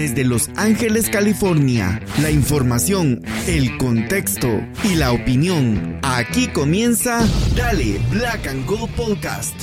Desde Los Ángeles, California, la información, el contexto y la opinión. Aquí comienza Dale Black and Gold Podcast.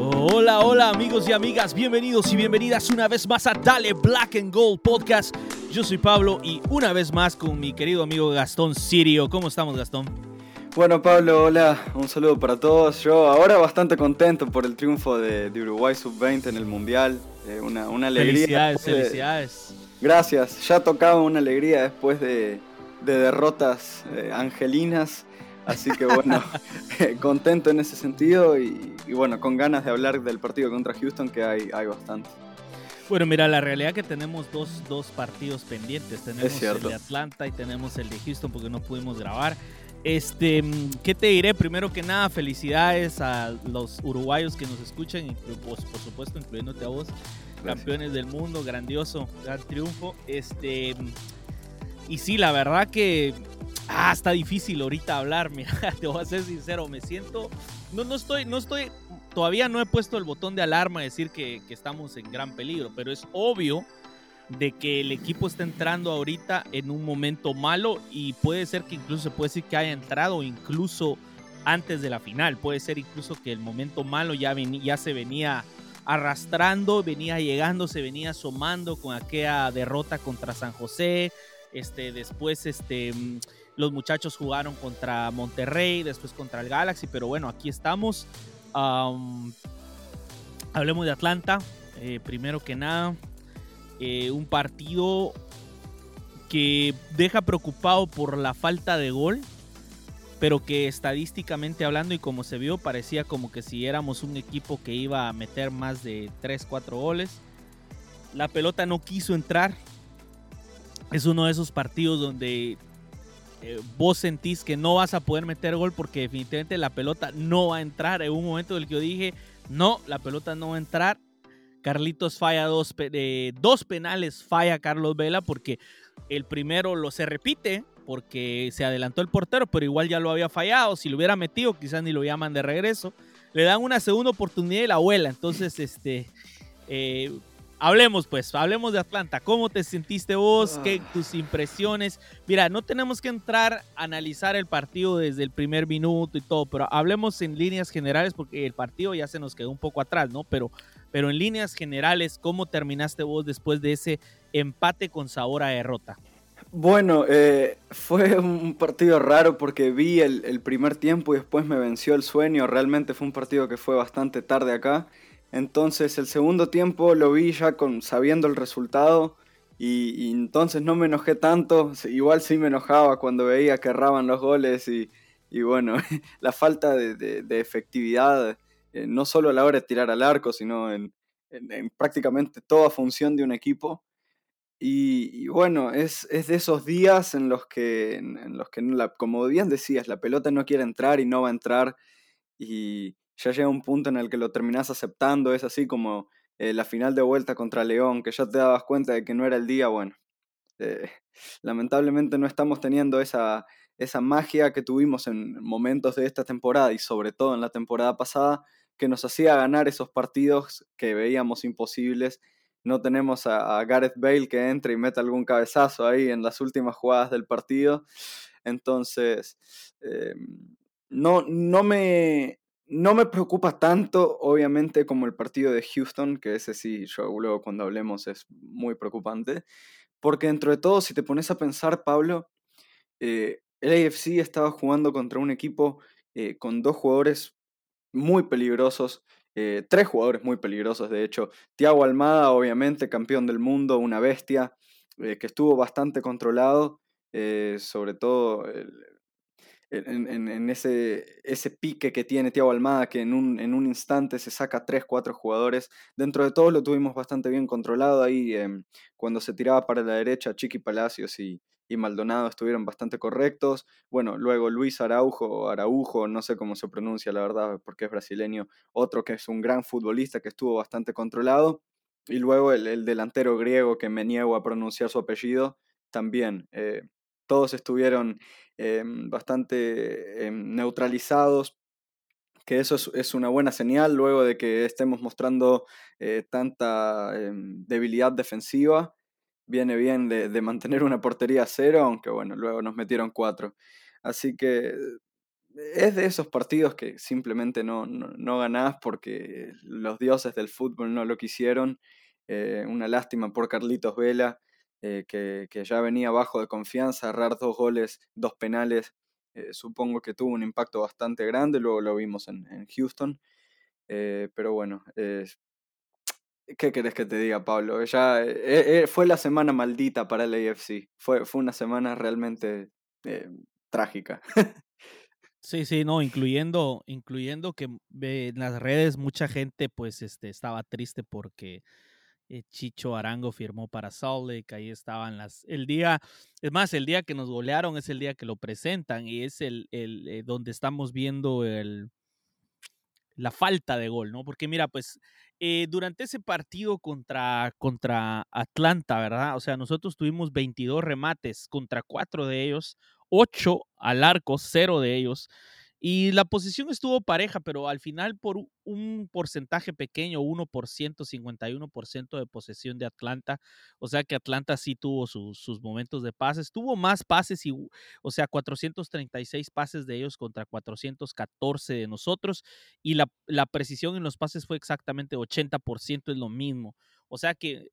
Hola, hola amigos y amigas, bienvenidos y bienvenidas una vez más a Dale Black and Gold Podcast. Yo soy Pablo y una vez más con mi querido amigo Gastón Sirio. ¿Cómo estamos Gastón? Bueno Pablo, hola, un saludo para todos. Yo ahora bastante contento por el triunfo de, Uruguay Sub-20 en el Mundial. Eh, una, una, alegría. Felicidades, felicidades. Gracias, ya tocaba una alegría después de, derrotas eh, angelinas. Así que bueno, eh, contento en ese sentido y, bueno, con ganas de hablar del partido contra Houston que hay, hay bastante. Bueno, mira, la realidad es que tenemos dos, dos partidos pendientes. Tenemos el de Atlanta y tenemos el de Houston porque no pudimos grabar. Este, ¿qué te diré? Primero que nada, felicidades a los uruguayos que nos escuchan, y pues, por supuesto, incluyéndote a vos, campeones del mundo, grandioso, gran triunfo. Este, y sí, la verdad que ah, está difícil ahorita hablar, mira, te voy a ser sincero, me siento, no, no estoy, no estoy, todavía no he puesto el botón de alarma de decir que, que estamos en gran peligro, pero es obvio de que el equipo está entrando ahorita en un momento malo y puede ser que incluso se puede decir que haya entrado incluso antes de la final. Puede ser incluso que el momento malo ya, ya se venía arrastrando, venía llegando, se venía asomando con aquella derrota contra San José. Este, después este, los muchachos jugaron contra Monterrey, después contra el Galaxy, pero bueno, aquí estamos. hablemos de Atlanta. Eh, primero que nada, eh, un partido que deja preocupado por la falta de gol, pero que estadísticamente hablando y como se vio parecía como que si éramos un equipo que iba a meter más de 3, 4 goles. La pelota no quiso entrar. Es uno de esos partidos donde eh, vos sentís que no vas a poder meter gol porque definitivamente la pelota no va a entrar. En un momento del que yo dije, no, la pelota no va a entrar Carlitos falla dos, dos penales, falla Carlos Vela porque el primero lo se repite porque se adelantó el portero, pero igual ya lo había fallado. Si lo hubiera metido, quizás ni lo llaman de regreso. Le dan una segunda oportunidad y la abuela. Entonces, este, eh, hablemos pues, hablemos de Atlanta. ¿Cómo te sentiste vos? ¿Qué ah. tus impresiones? Mira, no tenemos que entrar a analizar el partido desde el primer minuto y todo, pero hablemos en líneas generales porque el partido ya se nos quedó un poco atrás, ¿no? Pero pero en líneas generales, ¿cómo terminaste vos después de ese empate con sabor a derrota? Bueno, eh, fue un partido raro porque vi el, primer tiempo y después me venció el sueño. Realmente fue un partido que fue bastante tarde acá. Entonces el segundo tiempo lo vi ya con, sabiendo el resultado y, entonces no me enojé tanto. Igual sí me enojaba cuando veía que erraban los goles y, bueno, la falta de efectividad eh, no solo a la hora de tirar al arco, sino en, prácticamente toda función de un equipo. Y, bueno, es, de esos días en los que, en, los que como bien decías, la pelota no quiere entrar y no va a entrar. Y ya llega un punto en el que lo terminás aceptando. Es así como eh, la final de vuelta contra León, que ya te dabas cuenta de que no era el día. Bueno, eh, lamentablemente no estamos teniendo esa, esa magia que tuvimos en momentos de esta temporada y sobre todo en la temporada pasada que nos hacía ganar esos partidos que veíamos imposibles. No tenemos a, Gareth Bale que entre y meta algún cabezazo ahí en las últimas jugadas del partido. Entonces, em, no, no, me, no me preocupa tanto, obviamente, como el partido de Houston, que ese sí, yo luego cuando hablemos es muy preocupante. Porque dentro de todo, si te pones a pensar, Pablo, eh, el AFC estaba jugando contra un equipo eh, con dos jugadores muy peligrosos. Eh, tres jugadores muy peligrosos, de hecho. Tiago Almada, obviamente, campeón del mundo, una bestia, eh, que estuvo bastante controlado, eh, sobre todo en, ese, ese, pique que tiene Tiago Almada, que en un, en un instante se saca tres, cuatro jugadores. Dentro de todo lo tuvimos bastante bien controlado ahí, em, cuando se tiraba para la derecha, Chiqui Palacios y, y Maldonado estuvieron bastante correctos. Bueno, luego Luis Araujo, Araujo, no sé cómo se pronuncia la verdad porque es brasileño, otro que es un gran futbolista que estuvo bastante controlado. Y luego el, delantero griego que me niego a pronunciar su apellido, también. Eh, todos estuvieron em, bastante em, neutralizados que eso es, una buena señal luego de que estemos mostrando eh, tanta em, debilidad defensiva. Viene bien de, mantener una portería cero, aunque bueno, luego nos metieron cuatro. Así que es de esos partidos que simplemente no, no, ganás porque los dioses del fútbol no lo quisieron. Eh, una lástima por Carlitos Vela, eh, que, ya venía bajo de confianza, errar dos goles, dos penales. Eh, supongo que tuvo un impacto bastante grande, luego lo vimos en, Houston. pero bueno, ¿qué querés que te diga, Pablo? Ya fue la semana maldita para el AFC. Fue, fue una semana realmente trágica. Sí, sí, no, incluyendo, incluyendo que en las redes mucha gente pues este, estaba triste porque eh, Chicho Arango firmó para Salt Lake, ahí estaban las, el día, es más, el día que nos golearon es el día que lo presentan y es el, el eh, donde estamos viendo el, la falta de gol, ¿no? Porque mira, pues eh, durante ese partido contra, contra Atlanta, ¿verdad? O sea, nosotros tuvimos 22 remates contra cuatro de ellos, 8 al arco, 0 de ellos. Y la posición estuvo pareja, pero al final por un porcentaje pequeño, 1%, 51% de posesión de Atlanta. O sea que Atlanta sí tuvo sus momentos de pases. Tuvo más pases, y, o sea, 436 pases de ellos contra 414 de nosotros. Y la, la precisión en los pases fue exactamente 80%, es lo mismo. O sea que,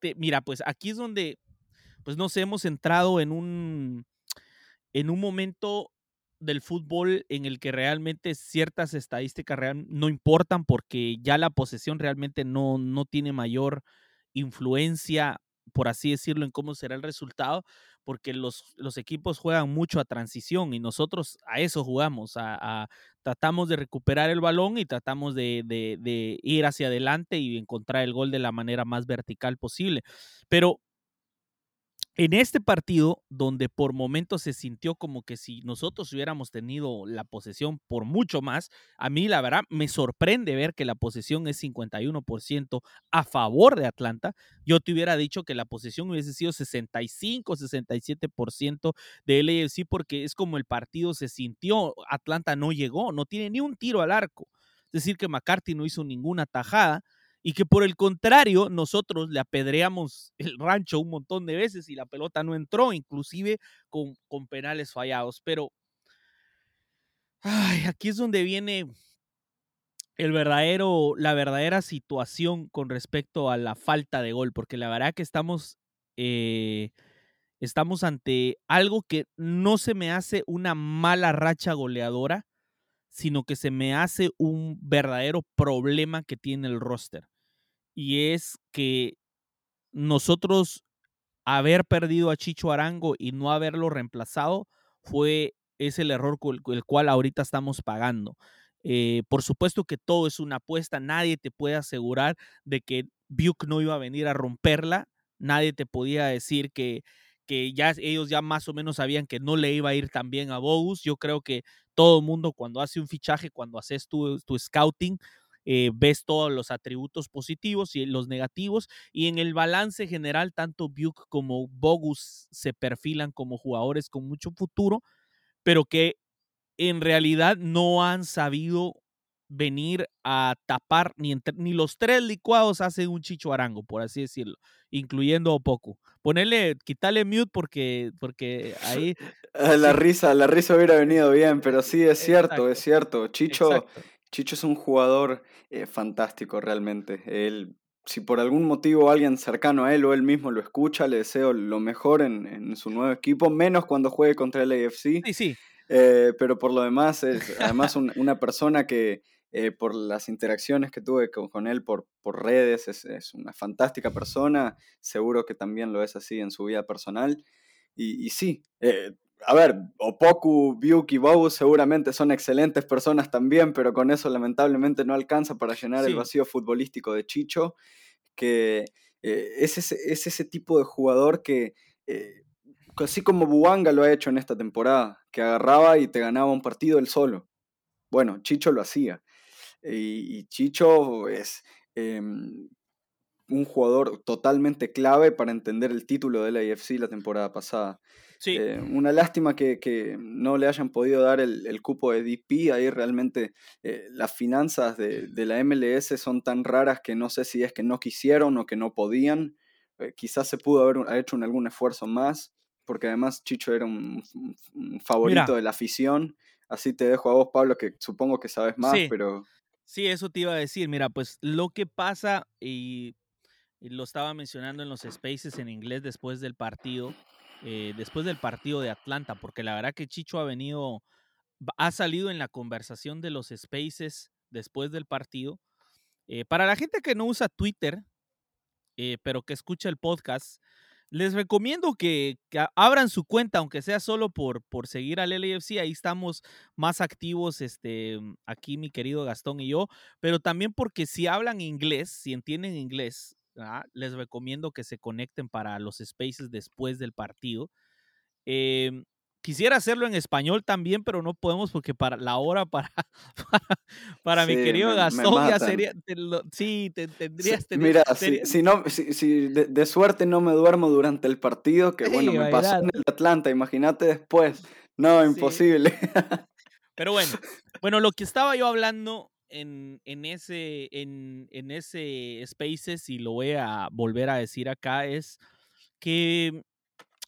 eh, mira, pues aquí es donde pues nos hemos entrado en un en un momento del fútbol en el que realmente ciertas estadísticas no importan porque ya la posesión realmente no, no tiene mayor influencia, por así decirlo, en cómo será el resultado, porque los, los equipos juegan mucho a transición y nosotros a eso jugamos, a, tratamos de recuperar el balón y tratamos de, de ir hacia adelante y encontrar el gol de la manera más vertical posible. Pero en este partido, donde por momentos se sintió como que si nosotros hubiéramos tenido la posesión por mucho más, a mí la verdad me sorprende ver que la posesión es 51% a favor de Atlanta. Yo te hubiera dicho que la posesión hubiese sido 65, 67% de LAFC porque es como el partido se sintió. Atlanta no llegó, no tiene ni un tiro al arco. Es decir, que McCarthy no hizo ninguna tajada y que por el contrario nosotros le apedreamos el rancho un montón de veces y la pelota no entró, inclusive con, con penales fallados. Pero ay, aquí es donde viene el verdadero, la verdadera situación con respecto a la falta de gol, porque la verdad que estamos, eh, estamos ante algo que no se me hace una mala racha goleadora, sino que se me hace un verdadero problema que tiene el roster y es que nosotros haber perdido a Chicho Arango y no haberlo reemplazado fue es el error con el cual ahorita estamos pagando. Eh, por supuesto que todo es una apuesta, nadie te puede asegurar de que Buke no iba a venir a romperla, nadie te podía decir que, que ya ellos ya más o menos sabían que no le iba a ir tan bien a Bogus. Yo creo que todo el mundo cuando hace un fichaje, cuando haces tu, tu scouting, eh, ves todos los atributos positivos y los negativos, y en el balance general, tanto Buke como Bogus se perfilan como jugadores con mucho futuro, pero que en realidad no han sabido venir a tapar ni, ni los tres licuados hacen un chicho arango, por así decirlo, incluyendo Opoku. Ponerle, quitarle mute porque, porque ahí... La risa, la risa hubiera venido bien, pero sí, es cierto, es cierto. Chicho, Chicho es un jugador eh, fantástico realmente. Él, si por algún motivo alguien cercano a él o él mismo lo escucha, le deseo lo mejor en, su nuevo equipo, menos cuando juegue contra el AFC. Sí, sí. Eh, pero por lo demás, es además una persona que eh, por las interacciones que tuve con, él por, por redes, es, una fantástica persona. Seguro que también lo es así en su vida personal. Y, y sí, a ver, Opoku, Byuk y Bobu seguramente son excelentes personas también, pero con eso lamentablemente no alcanza para llenar el vacío futbolístico de Chicho, que eh, es, ese, tipo de jugador que, eh, así como Buanga lo ha hecho en esta temporada, que agarraba y te ganaba un partido él solo. Bueno, Chicho lo hacía. Y, Chicho es em, un jugador totalmente clave para entender el título de la IFC la temporada pasada. Eh, una lástima que, no le hayan podido dar el, cupo de DP. Ahí realmente eh, las finanzas de, la MLS son tan raras que no sé si es que no quisieron o que no podían. Eh, quizás se pudo haber hecho algún esfuerzo más, porque además Chicho era un, favorito de la afición. Así te dejo a vos, Pablo, que supongo que sabes más, pero... Sí, eso te iba a decir. Mira, pues lo que pasa, y lo estaba mencionando en los spaces en inglés después del partido, eh, después del partido de Atlanta, porque la verdad que Chicho ha venido, ha salido en la conversación de los spaces después del partido. Eh, para la gente que no usa Twitter, eh, pero que escucha el podcast, les recomiendo que, abran su cuenta, aunque sea solo por, por seguir al LAFC. Ahí estamos más activos, este, aquí mi querido Gastón y yo, pero también porque si hablan inglés, si entienden inglés, Ah, les recomiendo que se conecten para los spaces después del partido. Em, quisiera hacerlo en español también, pero no podemos porque para la hora para, para, mi querido Gastón ya sería. sí, te, tendrías. mira, Si, no, si, de, suerte no me duermo durante el partido, que bueno, me pasó en el Atlanta, imagínate después. No, imposible. Pero bueno, bueno, lo que estaba yo hablando en, ese, en, ese Spaces, y lo voy a volver a decir acá, es que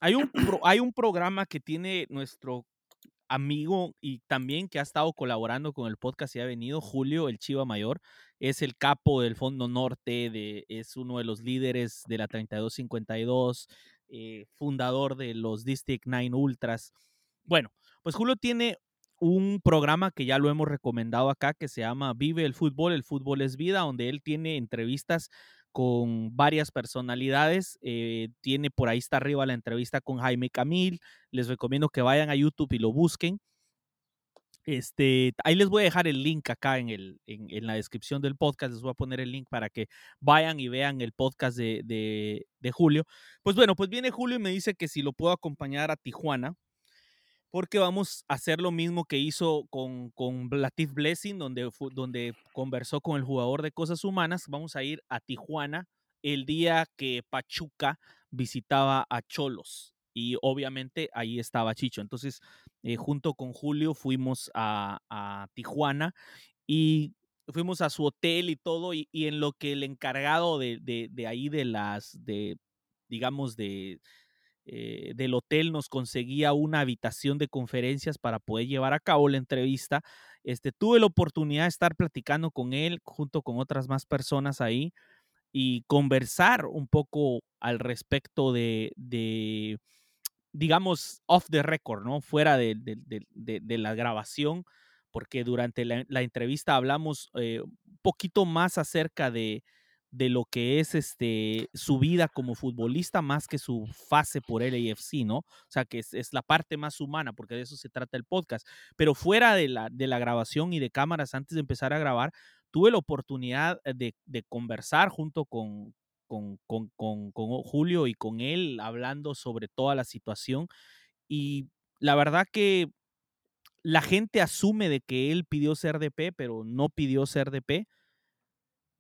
hay un, hay un programa que tiene nuestro amigo y también que ha estado colaborando con el podcast y ha venido, Julio, el Chiva Mayor, es el capo del Fondo Norte, de, es uno de los líderes de la 3252, eh, fundador de los District 9 Ultras. Bueno, pues Julio tiene un programa que ya lo hemos recomendado acá que se llama Vive el Fútbol, el Fútbol es Vida, donde él tiene entrevistas con varias personalidades. Eh, tiene por ahí está arriba la entrevista con Jaime Camil. Les recomiendo que vayan a YouTube y lo busquen. Este, ahí les voy a dejar el link acá en, el, en, la descripción del podcast. Les voy a poner el link para que vayan y vean el podcast de, de, de Julio. Pues bueno, pues viene Julio y me dice que si lo puedo acompañar a Tijuana porque vamos a hacer lo mismo que hizo con, con Latif Blessing, donde, donde conversó con el jugador de cosas humanas. Vamos a ir a Tijuana el día que Pachuca visitaba a Cholos. Y obviamente ahí estaba Chicho. Entonces, eh, junto con Julio fuimos a, Tijuana y fuimos a su hotel y todo. Y, en lo que el encargado de, de, de ahí de las, de, digamos, de, eh, del hotel nos conseguía una habitación de conferencias para poder llevar a cabo la entrevista. Este, tuve la oportunidad de estar platicando con él junto con otras más personas ahí y conversar un poco al respecto de, digamos, off the record, ¿no? Fuera de, la grabación, porque durante la, entrevista hablamos eh, un poquito más acerca de, de lo que es este, su vida como futbolista más que su fase por LAFC, ¿no? O sea, que es, la parte más humana, porque de eso se trata el podcast. Pero fuera de la, de la grabación y de cámaras, antes de empezar a grabar, tuve la oportunidad de, conversar junto con, con, Julio y con él, hablando sobre toda la situación. Y la verdad que la gente asume de que él pidió ser DP, pero no pidió ser DP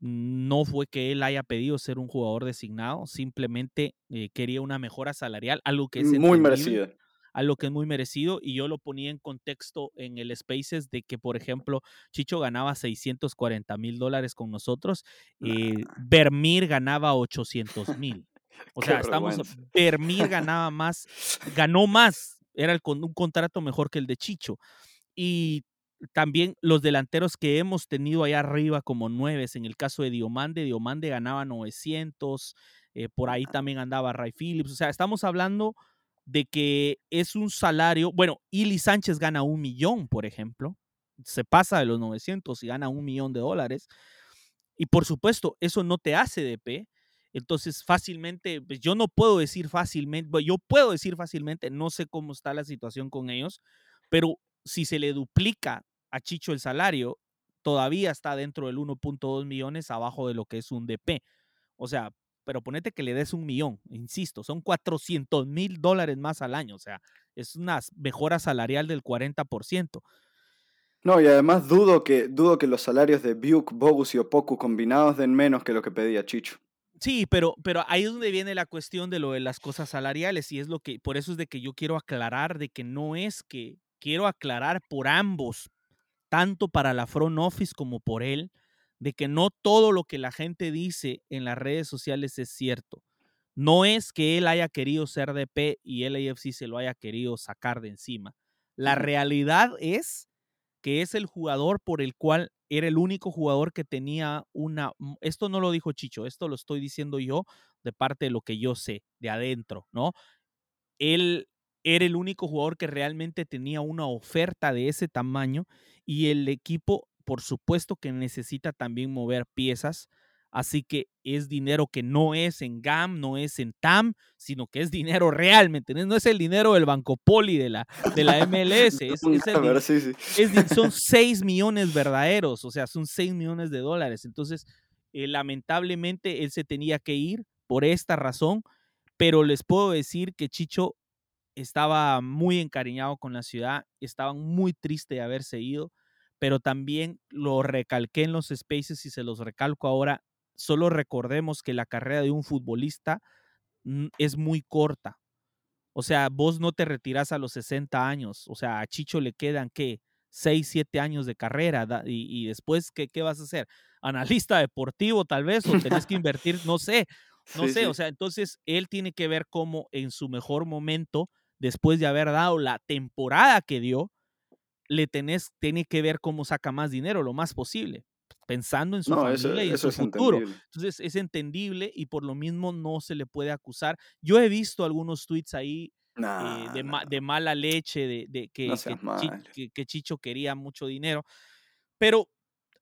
no fue que él haya pedido ser un jugador designado, simplemente eh, quería una mejora salarial, algo que es muy merecido. Algo que es muy merecido y yo lo ponía en contexto en el Spaces de que, por ejemplo, Chicho ganaba 640 mil dólares con nosotros, eh, Vermir ganaba 800 mil. O sea, estamos, Vermir ganaba más, ganó más, era el, un contrato mejor que el de Chicho. Y también los delanteros que hemos tenido allá arriba como nueves, en el caso de Diomande, Diomande ganaba 900, eh, por ahí también andaba Ray Phillips, o sea, estamos hablando de que es un salario, bueno, Ili Sánchez gana un millón, por ejemplo, se pasa de los 900 y gana un millón de dólares, y por supuesto, eso no te hace DP, entonces fácilmente, pues yo no puedo decir fácilmente, yo puedo decir fácilmente, no sé cómo está la situación con ellos, pero si se le duplica a Chicho el salario, todavía está dentro del 1.2 millones abajo de lo que es un DP. O sea, pero ponete que le des un millón, insisto, son 400 mil dólares más al año, o sea, es una mejora salarial del 40%. No, y además dudo que, dudo que los salarios de Buke, Bogus y Opoku combinados den menos que lo que pedía Chicho. Sí, pero, pero ahí es donde viene la cuestión de lo de las cosas salariales y es lo que, por eso es de que yo quiero aclarar de que no es que, quiero aclarar por ambos, tanto para la front office como por él, de que no todo lo que la gente dice en las redes sociales es cierto. No es que él haya querido ser DP y el AFC se lo haya querido sacar de encima. La realidad es que es el jugador por el cual era el único jugador que tenía una, esto no lo dijo Chicho, esto lo estoy diciendo yo de parte de lo que yo sé, de adentro, ¿no? Él era el único jugador que realmente tenía una oferta de ese tamaño y el equipo, por supuesto que necesita también mover piezas Así que es dinero que no es en GAM, no es en TAM, sino que es dinero real, ¿me entiendes? No es el dinero del Banco Poli de la, de la MLS. son 6 millones verdaderos, o sea, son 6 millones de dólares. Entonces, eh, lamentablemente, él se tenía que ir por esta razón, pero les puedo decir que Chicho estaba muy encariñado con la ciudad, estaba muy triste de haberse ido pero también lo recalqué en los spaces y se los recalco ahora, solo recordemos que la carrera de un futbolista mm, es muy corta. O sea, vos no te retirás a los 60 años. O sea, a Chicho le quedan, ¿qué? 6, 7 años de carrera. Y, después, ¿qué, ¿qué, vas a hacer? Analista deportivo, tal vez, o tenés que invertir, no sé. No sé, o sea, entonces él tiene que ver cómo en su mejor momento, después de haber dado la temporada que dio, le tenés, tiene que ver cómo saca más dinero lo más posible pensando en su familia y en su futuro. Entonces es entendible y por lo mismo no se le puede acusar. Yo he visto algunos tweets ahí eh, de, de, mala leche, de, que, que, Chicho quería mucho dinero, pero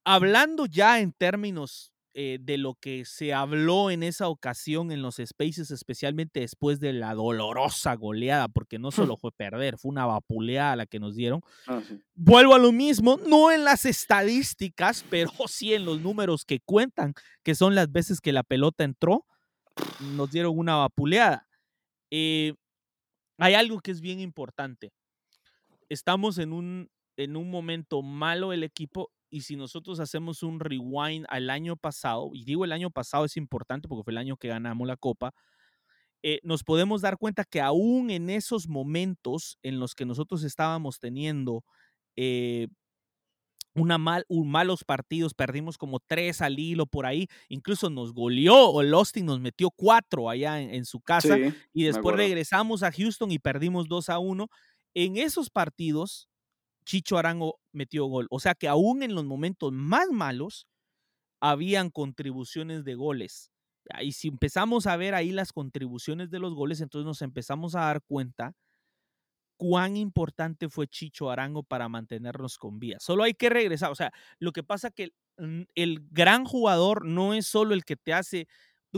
hablando ya en términos eh, de lo que se habló en esa ocasión en los Spaces, especialmente después de la dolorosa goleada, porque no solo fue perder, fue una vapuleada la que nos dieron. Ah, Vuelvo a lo mismo, no en las estadísticas, pero sí en los números que cuentan, que son las veces que la pelota entró, nos dieron una vapuleada. Eh, hay algo que es bien importante. Estamos en un, en un momento malo el equipo y si nosotros hacemos un rewind al año pasado, y digo el año pasado es importante porque fue el año que ganamos la copa, eh, nos podemos dar cuenta que aún en esos momentos en los que nosotros estábamos teniendo eh, una mal, un malos partidos, perdimos como tres al hilo por ahí, incluso nos goleó, o el Austin nos metió cuatro allá en, su casa, y después regresamos a Houston y perdimos dos a uno. En esos partidos, Chicho Arango metió gol. O sea que aún en los momentos más malos, habían contribuciones de goles. Y si empezamos a ver ahí las contribuciones de los goles, entonces nos empezamos a dar cuenta cuán importante fue Chicho Arango para mantenernos con vida. Solo hay que regresar. O sea, lo que pasa que el, el gran jugador no es solo el que te hace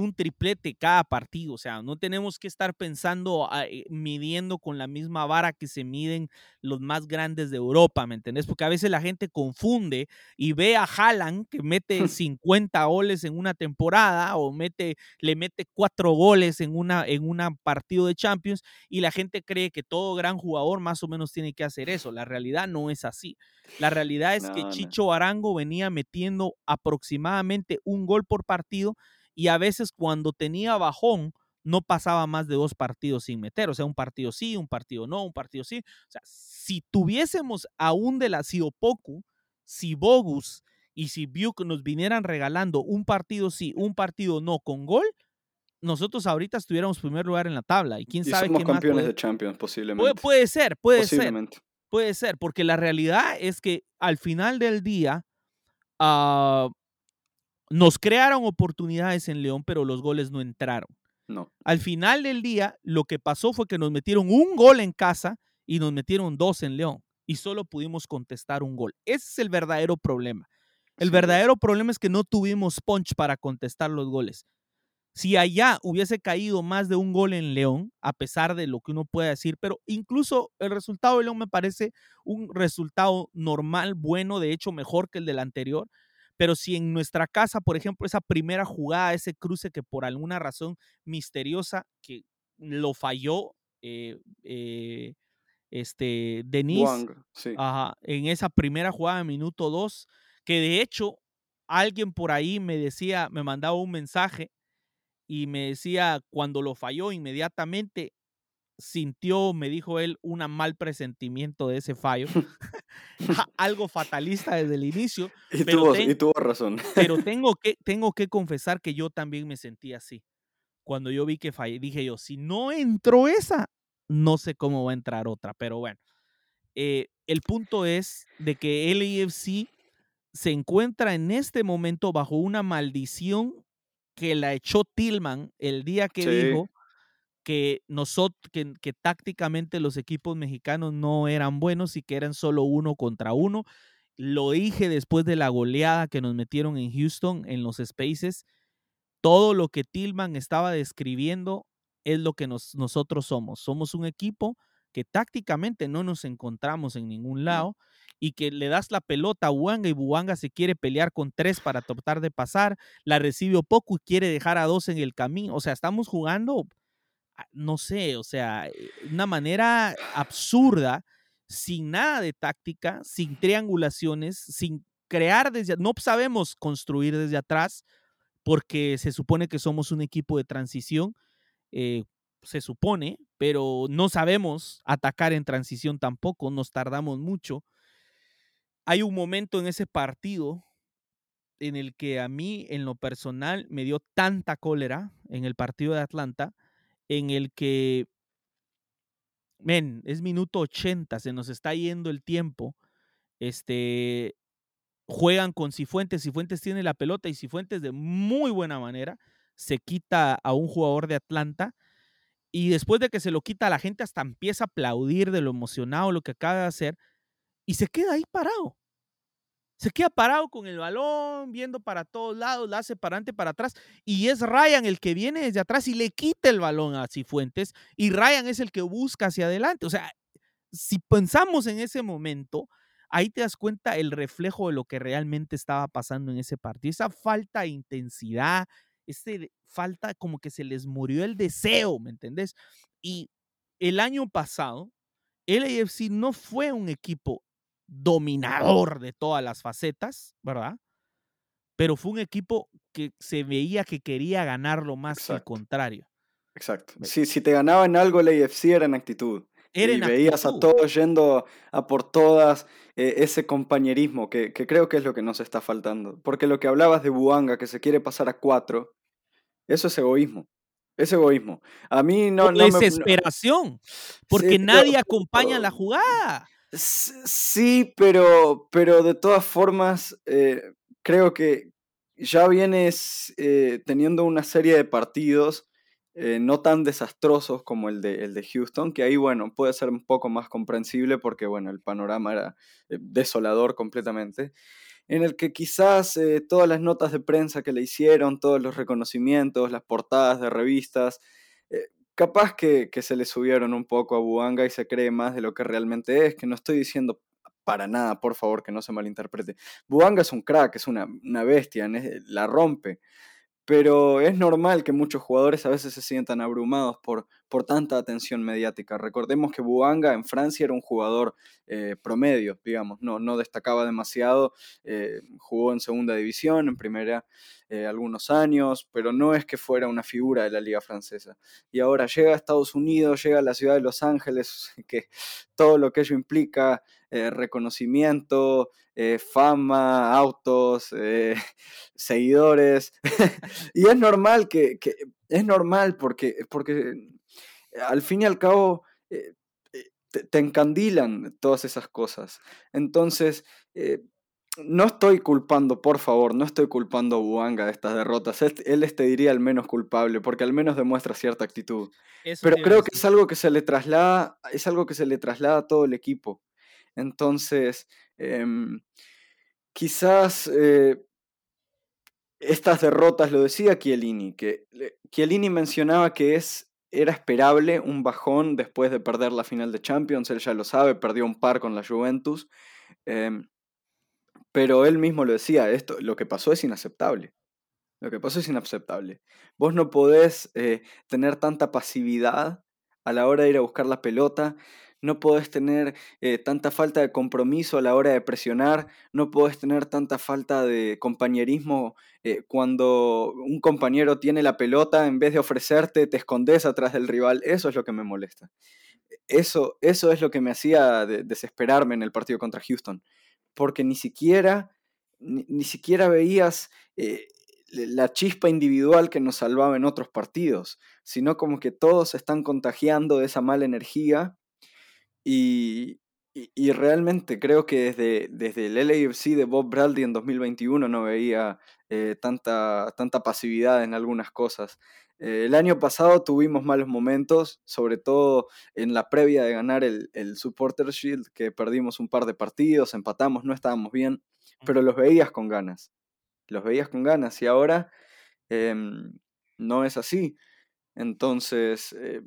un triplete cada partido. O sea, no tenemos que estar pensando, ah, eh, midiendo con la misma vara que se miden los más grandes de Europa, ¿me entendés? Porque a veces la gente confunde y ve a Haaland que mete 50 goles en una temporada o mete, le mete cuatro goles en una en un partido de Champions y la gente cree que todo gran jugador más o menos tiene que hacer eso. La realidad no es así. La realidad es que Chicho Arango venía metiendo aproximadamente un gol por partido y a veces cuando tenía bajón no pasaba más de dos partidos sin meter, o sea, un partido sí, un partido no, un partido sí. O sea, si tuviésemos aún de la Siopoku, si Bogus y si Buke nos vinieran regalando un partido sí, un partido no con gol, nosotros ahorita estuviéramos primer lugar en la tabla. Y quién sabe somos qué campeones de Champions, posiblemente. Puede, ser, puede ser. Puede ser, porque la realidad es que al final del día, uh, nos crearon oportunidades en León, pero los goles no entraron. No. Al final del día, lo que pasó fue que nos metieron un gol en casa y nos metieron dos en León y solo pudimos contestar un gol. Ese es el verdadero problema. El verdadero problema es que no tuvimos punch para contestar los goles. Si allá hubiese caído más de un gol en León, a pesar de lo que uno puede decir, pero incluso el resultado de León me parece un resultado normal, bueno, de hecho mejor que el del anterior, pero si en nuestra casa, por ejemplo, esa primera jugada, ese cruce que por alguna razón misteriosa que lo falló eh, eh, este, Denise en esa primera jugada de minuto dos, que de hecho alguien por ahí me decía, me mandaba un mensaje y me decía, cuando lo falló inmediatamente, sintió, me dijo él, un mal presentimiento de ese fallo. Algo fatalista desde el inicio. Y, pero tuvo, razón. pero tengo que, tengo que confesar que yo también me sentí así. Cuando yo vi que fallé, dije yo, si no entró esa, no sé cómo va a entrar otra. Pero bueno, eh, el punto es de que LAFC se encuentra en este momento bajo una maldición que la echó Tillman el día que dijo que, nosotros, que, que, tácticamente los equipos mexicanos no eran buenos y que eran solo uno contra uno. Lo dije después de la goleada que nos metieron en Houston en los Spaces. Todo lo que Tillman estaba describiendo es lo que nosotros somos. Somos un equipo que tácticamente no nos encontramos en ningún lado y que le das la pelota a Buanga y Buanga se quiere pelear con tres para tratar de pasar, la recibe poco y quiere dejar a dos en el camino. O sea, estamos jugando no sé, o sea, eh, una manera absurda, sin nada de táctica, sin triangulaciones, sin crear desde, no sabemos construir desde atrás, porque se supone que somos un equipo de transición, eh, se supone, pero no sabemos atacar en transición tampoco, nos tardamos mucho. Hay un momento en ese partido en el que a mí, en lo personal, me dio tanta cólera en el partido de Atlanta, en el que, men, es minuto 80, se nos está yendo el tiempo. Este, juegan con Cifuentes, Cifuentes tiene la pelota y Cifuentes de muy buena manera se quita a un jugador de Atlanta y después de que se lo quita la gente hasta empieza a aplaudir de lo emocionado lo que acaba de hacer y se queda ahí parado se queda parado con el balón, viendo para todos lados, la hace para adelante, para atrás, y es Ryan el que viene desde atrás y le quita el balón a Cifuentes, y Ryan es el que busca hacia adelante. O sea, si pensamos en ese momento, ahí te das cuenta el reflejo de lo que realmente estaba pasando en ese partido. Esa falta de intensidad, ese falta como que se les murió el deseo, ¿me entendés? Y el año pasado, el AFC no fue un equipo dominador de todas las facetas, ¿verdad? Pero fue un equipo que se veía que quería ganarlo más que al contrario. Exacto. Si, si te ganaba en algo el AFC era en actitud. Era y veías a todos yendo a por todas eh, ese compañerismo que, que, creo que es lo que nos está faltando. Porque lo que hablabas de Buanga, que se quiere pasar a cuatro, eso es egoísmo. Es egoísmo. A mí no... no desesperación. porque nadie acompaña la jugada. Sí, pero, pero de todas formas, eh, creo que ya vienes eh, teniendo una serie de partidos eh, no tan desastrosos como el de, el de Houston, que ahí, bueno, puede ser un poco más comprensible porque, bueno, el panorama era desolador completamente, en el que quizás todas las notas de prensa que le hicieron, todos los reconocimientos, las portadas de revistas, capaz que, se le subieron un poco a Buanga y se cree más de lo que realmente es, que no estoy diciendo para nada, por favor, que no se malinterprete. Buanga es un crack, es una, una bestia, la rompe pero es normal que muchos jugadores a veces se sientan abrumados por, por tanta atención mediática. Recordemos que Buanga en Francia era un jugador eh, promedio, digamos, no, no destacaba demasiado, eh, jugó en segunda división, en primera eh, algunos años, pero no es que fuera una figura de la liga francesa. Y ahora llega a Estados Unidos, llega a la ciudad de Los Ángeles, que todo lo que ello implica, reconocimiento, fama, autos, seguidores. y es normal que, es normal porque, porque al fin y al cabo eh, te, encandilan todas esas cosas. Entonces, no estoy culpando, por favor, no estoy culpando a Buanga de estas derrotas. Él, él te diría el menos culpable, porque al menos demuestra cierta actitud. Pero creo que es algo que se le traslada, es algo que se le traslada a todo el equipo. Entonces, em, quizás eh, estas derrotas, lo decía Chiellini, que Chiellini mencionaba que es, era esperable un bajón después de perder la final de Champions, él ya lo sabe, perdió un par con la Juventus, em, pero él mismo lo decía, esto, lo que pasó es inaceptable. Lo que pasó es inaceptable. Vos no podés eh, tener tanta pasividad a la hora de ir a buscar la pelota, no podés tener eh, tanta falta de compromiso a la hora de presionar, no podés tener tanta falta de compañerismo eh, cuando un compañero tiene la pelota, en vez de ofrecerte, te escondes atrás del rival. Eso es lo que me molesta. Eso, eso es lo que me hacía desesperarme en el partido contra Houston, porque ni siquiera, ni, siquiera veías eh, la chispa individual que nos salvaba en otros partidos, sino como que todos se están contagiando de esa mala energía y, realmente creo que desde, desde el LAFC de Bob Bradley en 2021 no veía eh, tanta, tanta pasividad en algunas cosas. Eh, el año pasado tuvimos malos momentos, sobre todo en la previa de ganar el, el Supporter Shield, que perdimos un par de partidos, empatamos, no estábamos bien, pero los veías con ganas los veías con ganas y ahora em, no es así. Entonces, eh,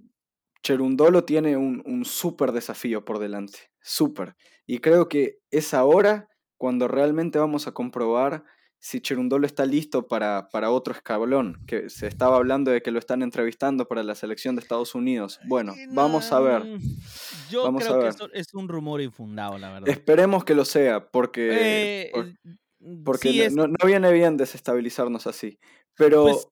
Cherundolo tiene un, un súper desafío por delante, súper. Y creo que es ahora cuando realmente vamos a comprobar si Cherundolo está listo para, para, otro escablón, que se estaba hablando de que lo están entrevistando para la selección de Estados Unidos. Bueno, vamos a ver. Yo creo que eso es un rumor infundado, la verdad. Esperemos que lo sea, porque, eh, Mm, Porque no, viene bien desestabilizarnos así. Pero, pues,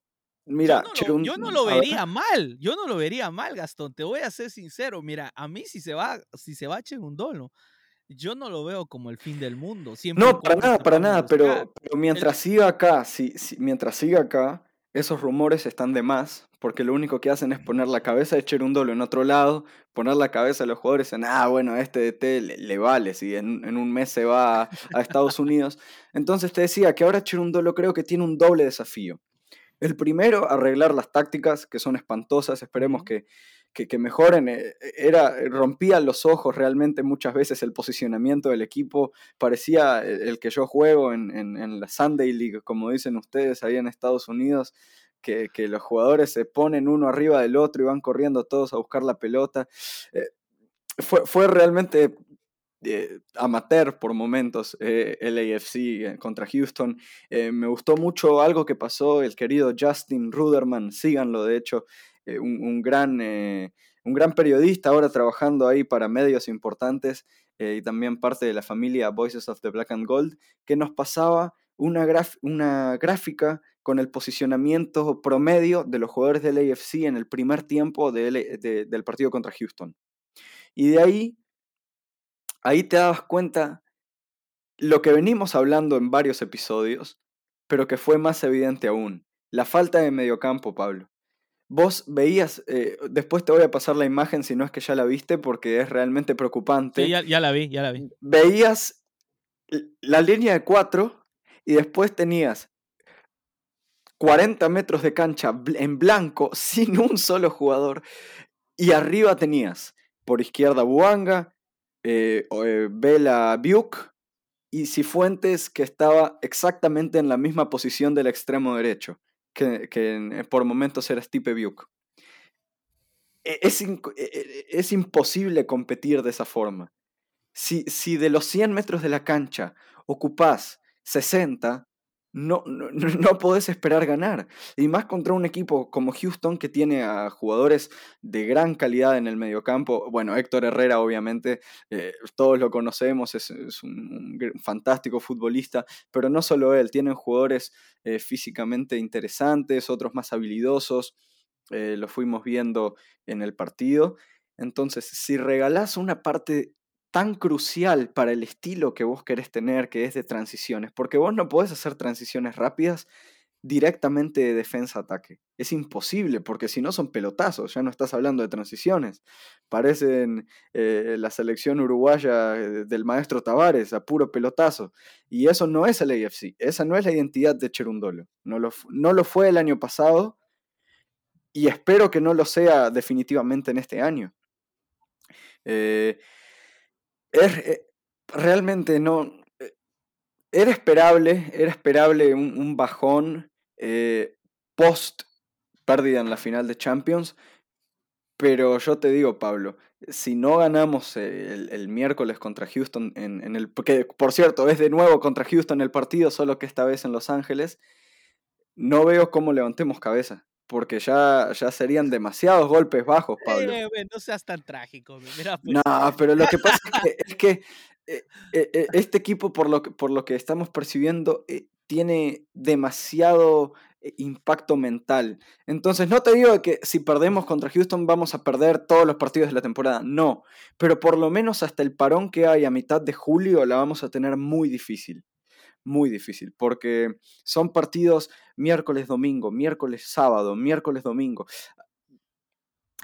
mira, yo no, lo, vería mal. Yo no lo vería mal, Gastón. Te voy a ser sincero. Mira, a mí si se va, si se va Cherundolo, yo no lo veo como el fin del mundo. no, para nada, para nada. Pero, mientras siga acá, si, mientras siga acá, esos rumores están de más porque lo único que hacen es poner la cabeza de Cherundolo en otro lado, poner la cabeza de los jugadores en, ah, bueno, este DT le, le vale, si en, en, un mes se va a, Estados Unidos. Entonces te decía que ahora Cherundolo creo que tiene un doble desafío. El primero, arreglar las tácticas, que son espantosas, esperemos que, que, mejoren. Eh, era, rompía los ojos realmente muchas veces el posicionamiento del equipo, parecía el, que yo juego en, en, en la Sunday League, como dicen ustedes ahí en Estados Unidos que, los jugadores se ponen uno arriba del otro y van corriendo todos a buscar la pelota. Eh, fue, fue, realmente eh, amateur por momentos eh, LAFC contra Houston. me gustó mucho algo que pasó, el querido Justin Ruderman, síganlo de hecho, un, gran, un gran periodista ahora trabajando ahí para medios importantes y también parte de la familia Voices of the Black and Gold, que nos pasaba una, una gráfica con el posicionamiento promedio de los jugadores del AFC en el primer tiempo del partido contra Houston. Y de ahí, ahí te das cuenta lo que venimos hablando en varios episodios, pero que fue más evidente aún, la falta de mediocampo, Pablo. Vos veías, eh, después te voy a pasar la imagen si no es que ya la viste porque es realmente preocupante. Sí, ya, ya la vi, ya la vi. Veías la línea de cuatro y después tenías 40 metros de cancha en blanco sin un solo jugador. Y arriba tenías por izquierda Buanga, eh, eh, Vela Biuk y Cifuentes que estaba exactamente en la misma posición del extremo derecho, que, que por momentos era Stipe Biuk. E, es, e, e, es, imposible competir de esa forma. Si, si de los 100 metros de la cancha ocupás 60, no, no, podés esperar ganar. Y más contra un equipo como Houston que tiene a jugadores de gran calidad en el mediocampo. Bueno, Héctor Herrera obviamente, eh, todos lo conocemos, es, un, fantástico futbolista, pero no solo él, tienen jugadores eh, físicamente interesantes, otros más habilidosos, eh, lo fuimos viendo en el partido. Entonces, si regalás una parte tan crucial para el estilo que vos querés tener, que es de transiciones, porque vos no podés hacer transiciones rápidas directamente de defensa-ataque. Es imposible, porque si no son pelotazos, ya no estás hablando de transiciones. Parecen eh, la selección uruguaya eh, del maestro Tavares, a puro pelotazo. Y eso no es el AFC, esa no es la identidad de Cherundolo. No lo, no lo fue el año pasado y espero que no lo sea definitivamente en este año. Eh, es, realmente no. Eh, era esperable, era esperable un, bajón eh, post pérdida en la final de Champions. Pero yo te digo, Pablo, si no ganamos el, miércoles contra Houston en, en, el. Porque, por cierto, es de nuevo contra Houston el partido, solo que esta vez en Los Ángeles. No veo cómo levantemos cabeza. Porque ya, ya serían demasiados golpes bajos, Pablo. Eh, no seas tan trágico. Mira, pues. No, pero lo que pasa es que, eh, eh, este equipo, por lo que, por lo que estamos percibiendo, tiene demasiado impacto mental. Entonces, no te digo que si perdemos contra Houston vamos a perder todos los partidos de la temporada, no, pero por lo menos hasta el parón que hay a mitad de julio la vamos a tener muy difícil muy difícil, porque son partidos miércoles, domingo, miércoles, sábado, miércoles, domingo.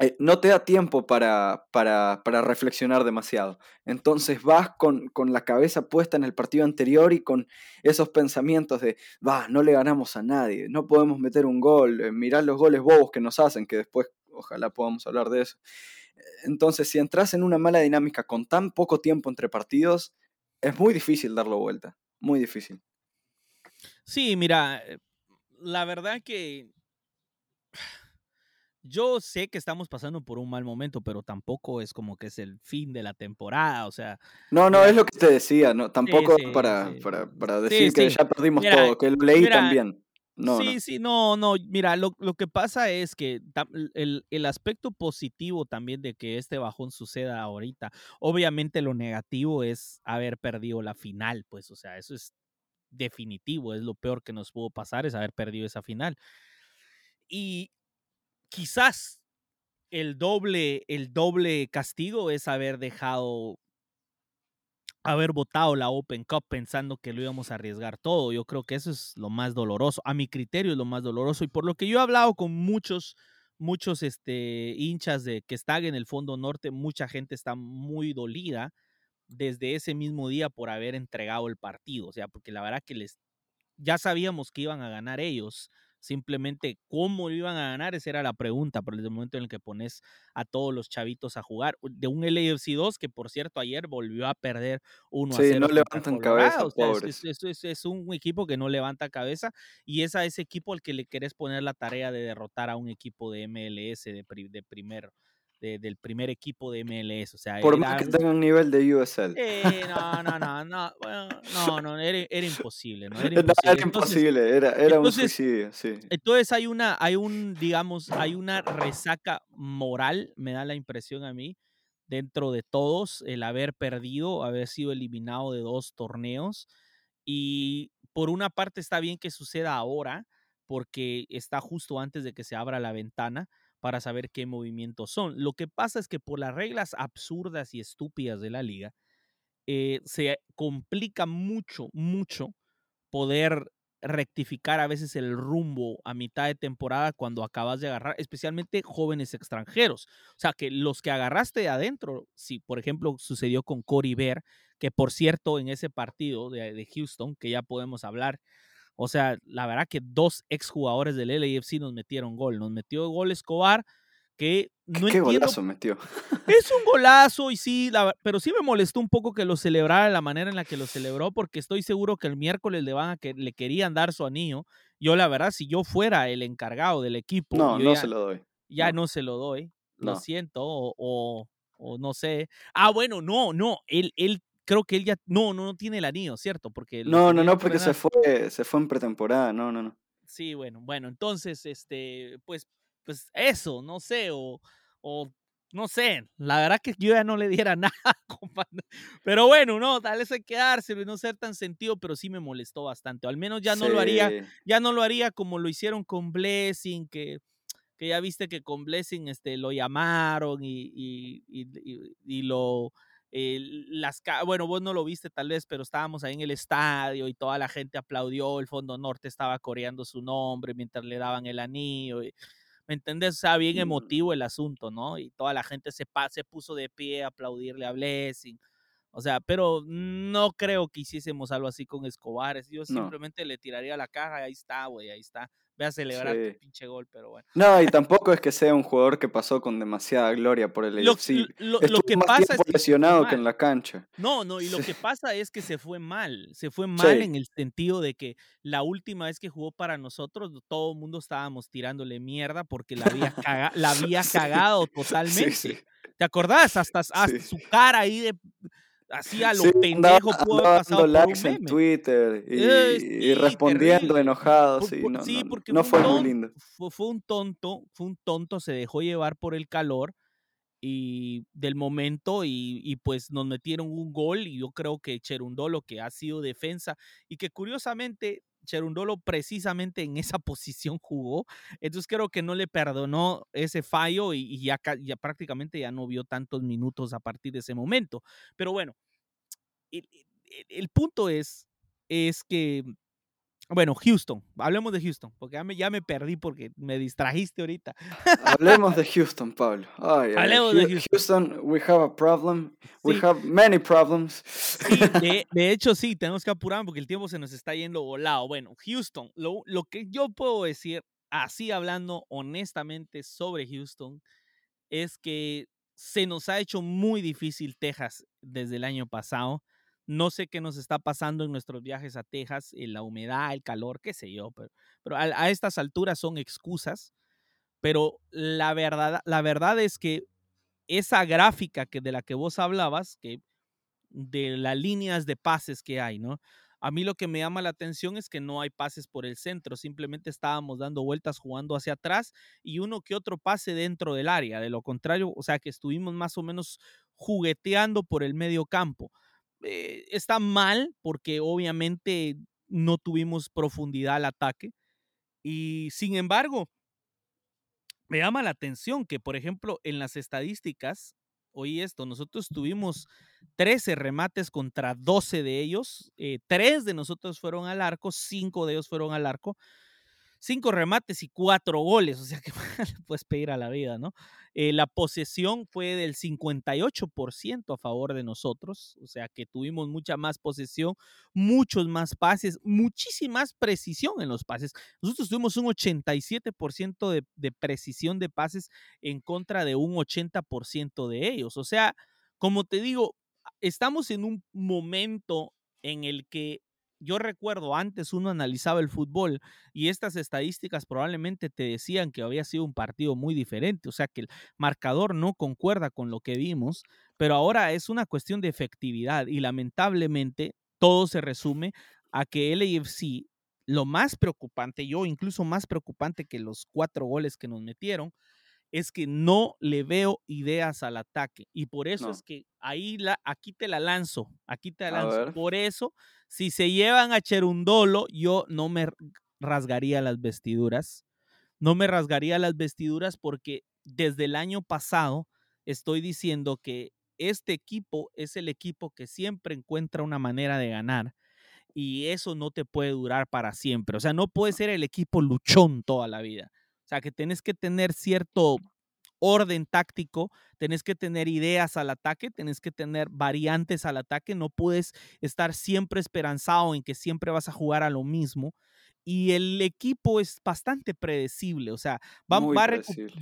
Eh, no te da tiempo para, para, para, reflexionar demasiado. Entonces vas con, con, la cabeza puesta en el partido anterior y con esos pensamientos de, va, no le ganamos a nadie, no podemos meter un gol, eh, los goles bobos que nos hacen, que después ojalá podamos hablar de eso. Entonces, si entras en una mala dinámica con tan poco tiempo entre partidos, es muy difícil darlo vuelta muy difícil. Sí, mira, eh, la verdad que yo sé que estamos pasando por un mal momento, pero tampoco es como que es el fin de la temporada, o sea. No, no, es lo que te decía, no, tampoco para, para, decir que ya perdimos todo, que lo leí también. No, sí, sí, no, no, mira, lo, lo, que pasa es que el, el, aspecto positivo también de que este bajón suceda ahorita, obviamente lo negativo es haber perdido la final, pues, o sea, eso es definitivo, es lo peor que nos pudo pasar, es haber perdido esa final. Y quizás el doble, el doble castigo es haber dejado haber votado la Open Cup pensando que lo íbamos a arriesgar todo. Yo creo que eso es lo más doloroso. A mi criterio es lo más doloroso. Y por lo que yo he hablado con muchos, muchos este, hinchas de que están en el fondo norte, mucha gente está muy dolida desde ese mismo día por haber entregado el partido. O sea, porque la verdad que les ya sabíamos que iban a ganar ellos Simplemente cómo iban a ganar, esa era la pregunta, pero desde el momento en el que pones a todos los chavitos a jugar, de un LAFC 2 que por cierto ayer volvió a perder 1 a 0. Sí, no levantan cabeza, es, es, un equipo que no levanta cabeza y es a ese equipo al que le querés poner la tarea de derrotar a un equipo de MLS de, de del primer equipo de MLS. O sea, Por más que tenga un nivel de USL. Eh, no, no, no, no, no, no era, era, imposible, ¿no? Era imposible, era, imposible, era, era un suicidio, sí. Entonces hay una, hay un, digamos, hay una resaca moral, me da la impresión a mí, dentro de todos, el haber perdido, haber sido eliminado de dos torneos. Y por una parte está bien que suceda ahora, porque está justo antes de que se abra la ventana para saber qué movimientos son. Lo que pasa es que por las reglas absurdas y estúpidas de la liga, eh, se complica mucho, mucho poder rectificar a veces el rumbo a mitad de temporada cuando acabas de agarrar, especialmente jóvenes extranjeros. O sea, que los que agarraste de adentro, si por ejemplo sucedió con Cory Bear, que por cierto en ese partido de, de Houston, que ya podemos hablar, o sea, la verdad que dos exjugadores del LAFC nos metieron gol. Nos metió gol Escobar, que no ¿Qué golazo metió? Es un golazo y sí, pero sí me molestó un poco que lo celebrara de la manera en la que lo celebró, porque estoy seguro que el miércoles le van a que le querían dar su anillo. Yo la verdad, si yo fuera el encargado del equipo, no, no se lo doy. Ya no, se lo doy. Lo siento, o, o, no sé. Ah, bueno, no, no, él, él creo que él ya no, no, no tiene el anillo, ¿cierto? Porque no, no, no, porque se fue, se fue en pretemporada, no, no, no. Sí, bueno, bueno, entonces, este, pues, pues eso, no sé, o, o no sé, la verdad que yo ya no le diera nada, pero bueno, no, tal vez hay que dárselo y no ser tan sentido, pero sí me molestó bastante, o al menos ya no lo haría, ya no lo haría como lo hicieron con Blessing, que que ya viste que con Blessing este, lo llamaron y, y, y, y lo eh, las, bueno, vos no lo viste tal vez, pero estábamos ahí en el estadio y toda la gente aplaudió, el Fondo Norte estaba coreando su nombre mientras le daban el anillo. ¿Me entendés? O sea, bien emotivo el asunto, ¿no? Y toda la gente se, se puso de pie a aplaudirle a Blessing. O sea, pero no creo que hiciésemos algo así con Escobar. Yo simplemente le tiraría la caja y ahí está, güey, ahí está. Ve a celebrar tu pinche gol, pero bueno. No, y tampoco es que sea un jugador que pasó con demasiada gloria por el lo, Lo, que pasa es que lesionado que en la cancha. No, no, y lo que pasa es que se fue mal. Se fue mal en el sentido de que la última vez que jugó para nosotros, todo el mundo estábamos tirándole mierda porque la había, la había cagado totalmente. ¿Te acordás? Hasta, hasta su cara ahí de Así a lo pendejo pudo haber pasado likes en Twitter y, respondiendo enojado. sí, no, sí, porque no fue, muy lindo. Fue, un tonto, fue un tonto, se dejó llevar por el calor y del momento y, y, pues nos metieron un gol y yo creo que Cherundolo que ha sido defensa y que curiosamente Cherundolo precisamente en esa posición jugó, entonces creo que no le perdonó ese fallo y, ya, prácticamente ya no vio tantos minutos a partir de ese momento. Pero bueno, el, el punto es, es que bueno, Houston, hablemos de Houston, porque ya me, ya me perdí porque me distrajiste ahorita. Hablemos de Houston, Pablo. hablemos de Houston. we have a problem. We have many problems. Sí, de, hecho, sí, tenemos que apurar porque el tiempo se nos está yendo volado. Bueno, Houston, lo, lo que yo puedo decir, así hablando honestamente sobre Houston, es que se nos ha hecho muy difícil Texas desde el año pasado no sé qué nos está pasando en nuestros viajes a Texas, en la humedad, el calor, qué sé yo, pero, pero a, estas alturas son excusas. Pero la verdad, la verdad es que esa gráfica que de la que vos hablabas, que de las líneas de pases que hay, ¿no? A mí lo que me llama la atención es que no hay pases por el centro, simplemente estábamos dando vueltas jugando hacia atrás y uno que otro pase dentro del área. De lo contrario, o sea que estuvimos más o menos jugueteando por el medio campo. Eh, está mal porque obviamente no tuvimos profundidad al ataque. Y sin embargo, me llama la atención que, por ejemplo, en las estadísticas, oí esto, nosotros tuvimos 13 remates contra 12 de ellos, eh, tres de nosotros fueron al arco, cinco de ellos fueron al arco, cinco remates y cuatro goles, o sea que le puedes pedir a la vida, ¿no? Eh, la posesión fue del 58% a favor de nosotros, o sea que tuvimos mucha más posesión, muchos más pases, muchísima más precisión en los pases. Nosotros tuvimos un 87% de, de precisión de pases en contra de un 80% de ellos. O sea, como te digo, estamos en un momento en el que yo recuerdo antes uno analizaba el fútbol y estas estadísticas probablemente te decían que había sido un partido muy diferente, o sea que el marcador no concuerda con lo que vimos, pero ahora es una cuestión de efectividad y lamentablemente todo se resume a que el AFC, lo más preocupante, yo incluso más preocupante que los cuatro goles que nos metieron, es que no le veo ideas al ataque. Y por eso es que ahí la, aquí te la lanzo, aquí te la lanzo. Por eso, si se llevan a Cherundolo, yo no me rasgaría las vestiduras. No me rasgaría las vestiduras porque desde el año pasado estoy diciendo que este equipo es el equipo que siempre encuentra una manera de ganar y eso no te puede durar para siempre. O sea, no puede ser el equipo luchón toda la vida. Sea, que tenés que tener cierto orden táctico, tenés que tener ideas al ataque, tenés que tener variantes al ataque, no puedes estar siempre esperanzado en que siempre vas a jugar a lo mismo. Y el equipo es bastante predecible, o sea, va, va,